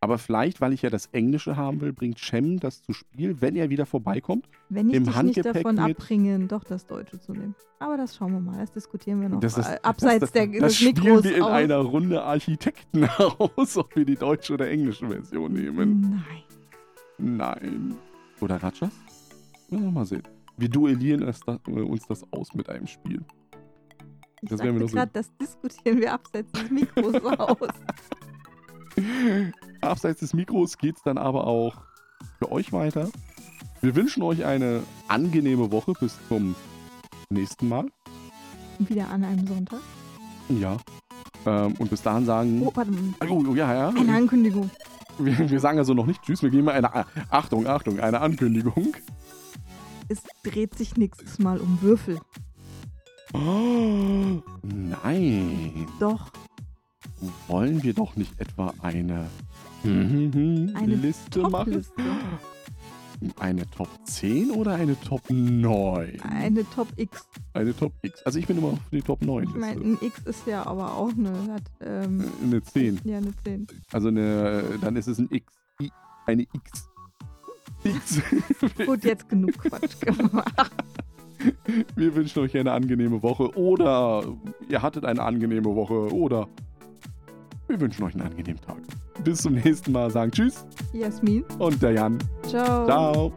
Aber vielleicht, weil ich ja das Englische haben will, bringt Shem das zu Spiel, wenn er wieder vorbeikommt. Wenn ich Im dich nicht Handgepäck davon mit- abbringe, doch das Deutsche zu nehmen. Aber das schauen wir mal, das diskutieren wir noch. Das ist- abseits das, der, das des spielen Mikros wir in aus. einer Runde Architekten aus, ob wir die deutsche oder englische Version nehmen. Nein. Nein. Oder? Werden wir mal sehen. Wir duellieren es da, äh, uns das aus mit einem Spiel. Ich Das werden wir sagte noch sehen. gerade, das diskutieren wir abseits des Mikros aus. Abseits des Mikros geht es dann aber auch für euch weiter. Wir wünschen euch eine angenehme Woche bis zum nächsten Mal. Wieder an einem Sonntag. Ja. Ähm, und bis dahin sagen. Oh, warte mal. Oh, oh, ja, ja. Eine Ankündigung. Wir, wir sagen also noch nicht Tschüss, wir geben mal eine. Achtung, Achtung, eine Ankündigung. Es dreht sich nächstes Mal um Würfel. Oh, nein. Doch, Wollen wir doch nicht etwa eine, eine Liste machen? Top-Liste. Eine Top 10 oder eine Top 9? Eine Top X. Eine Top X. Also ich bin immer für die Top 9 Ich meine, ein X ist ja aber auch eine, hat, ähm, Eine 10. ja, eine 10. Also eine, dann ist es ein X. I, eine X. X. Gut, jetzt genug Quatsch gemacht. Wir wünschen euch eine angenehme Woche oder ihr hattet eine angenehme Woche oder wir wünschen euch einen angenehmen Tag. Bis zum nächsten Mal. Sagen Tschüss Jasmin, und der Jan. ciao. Ciao.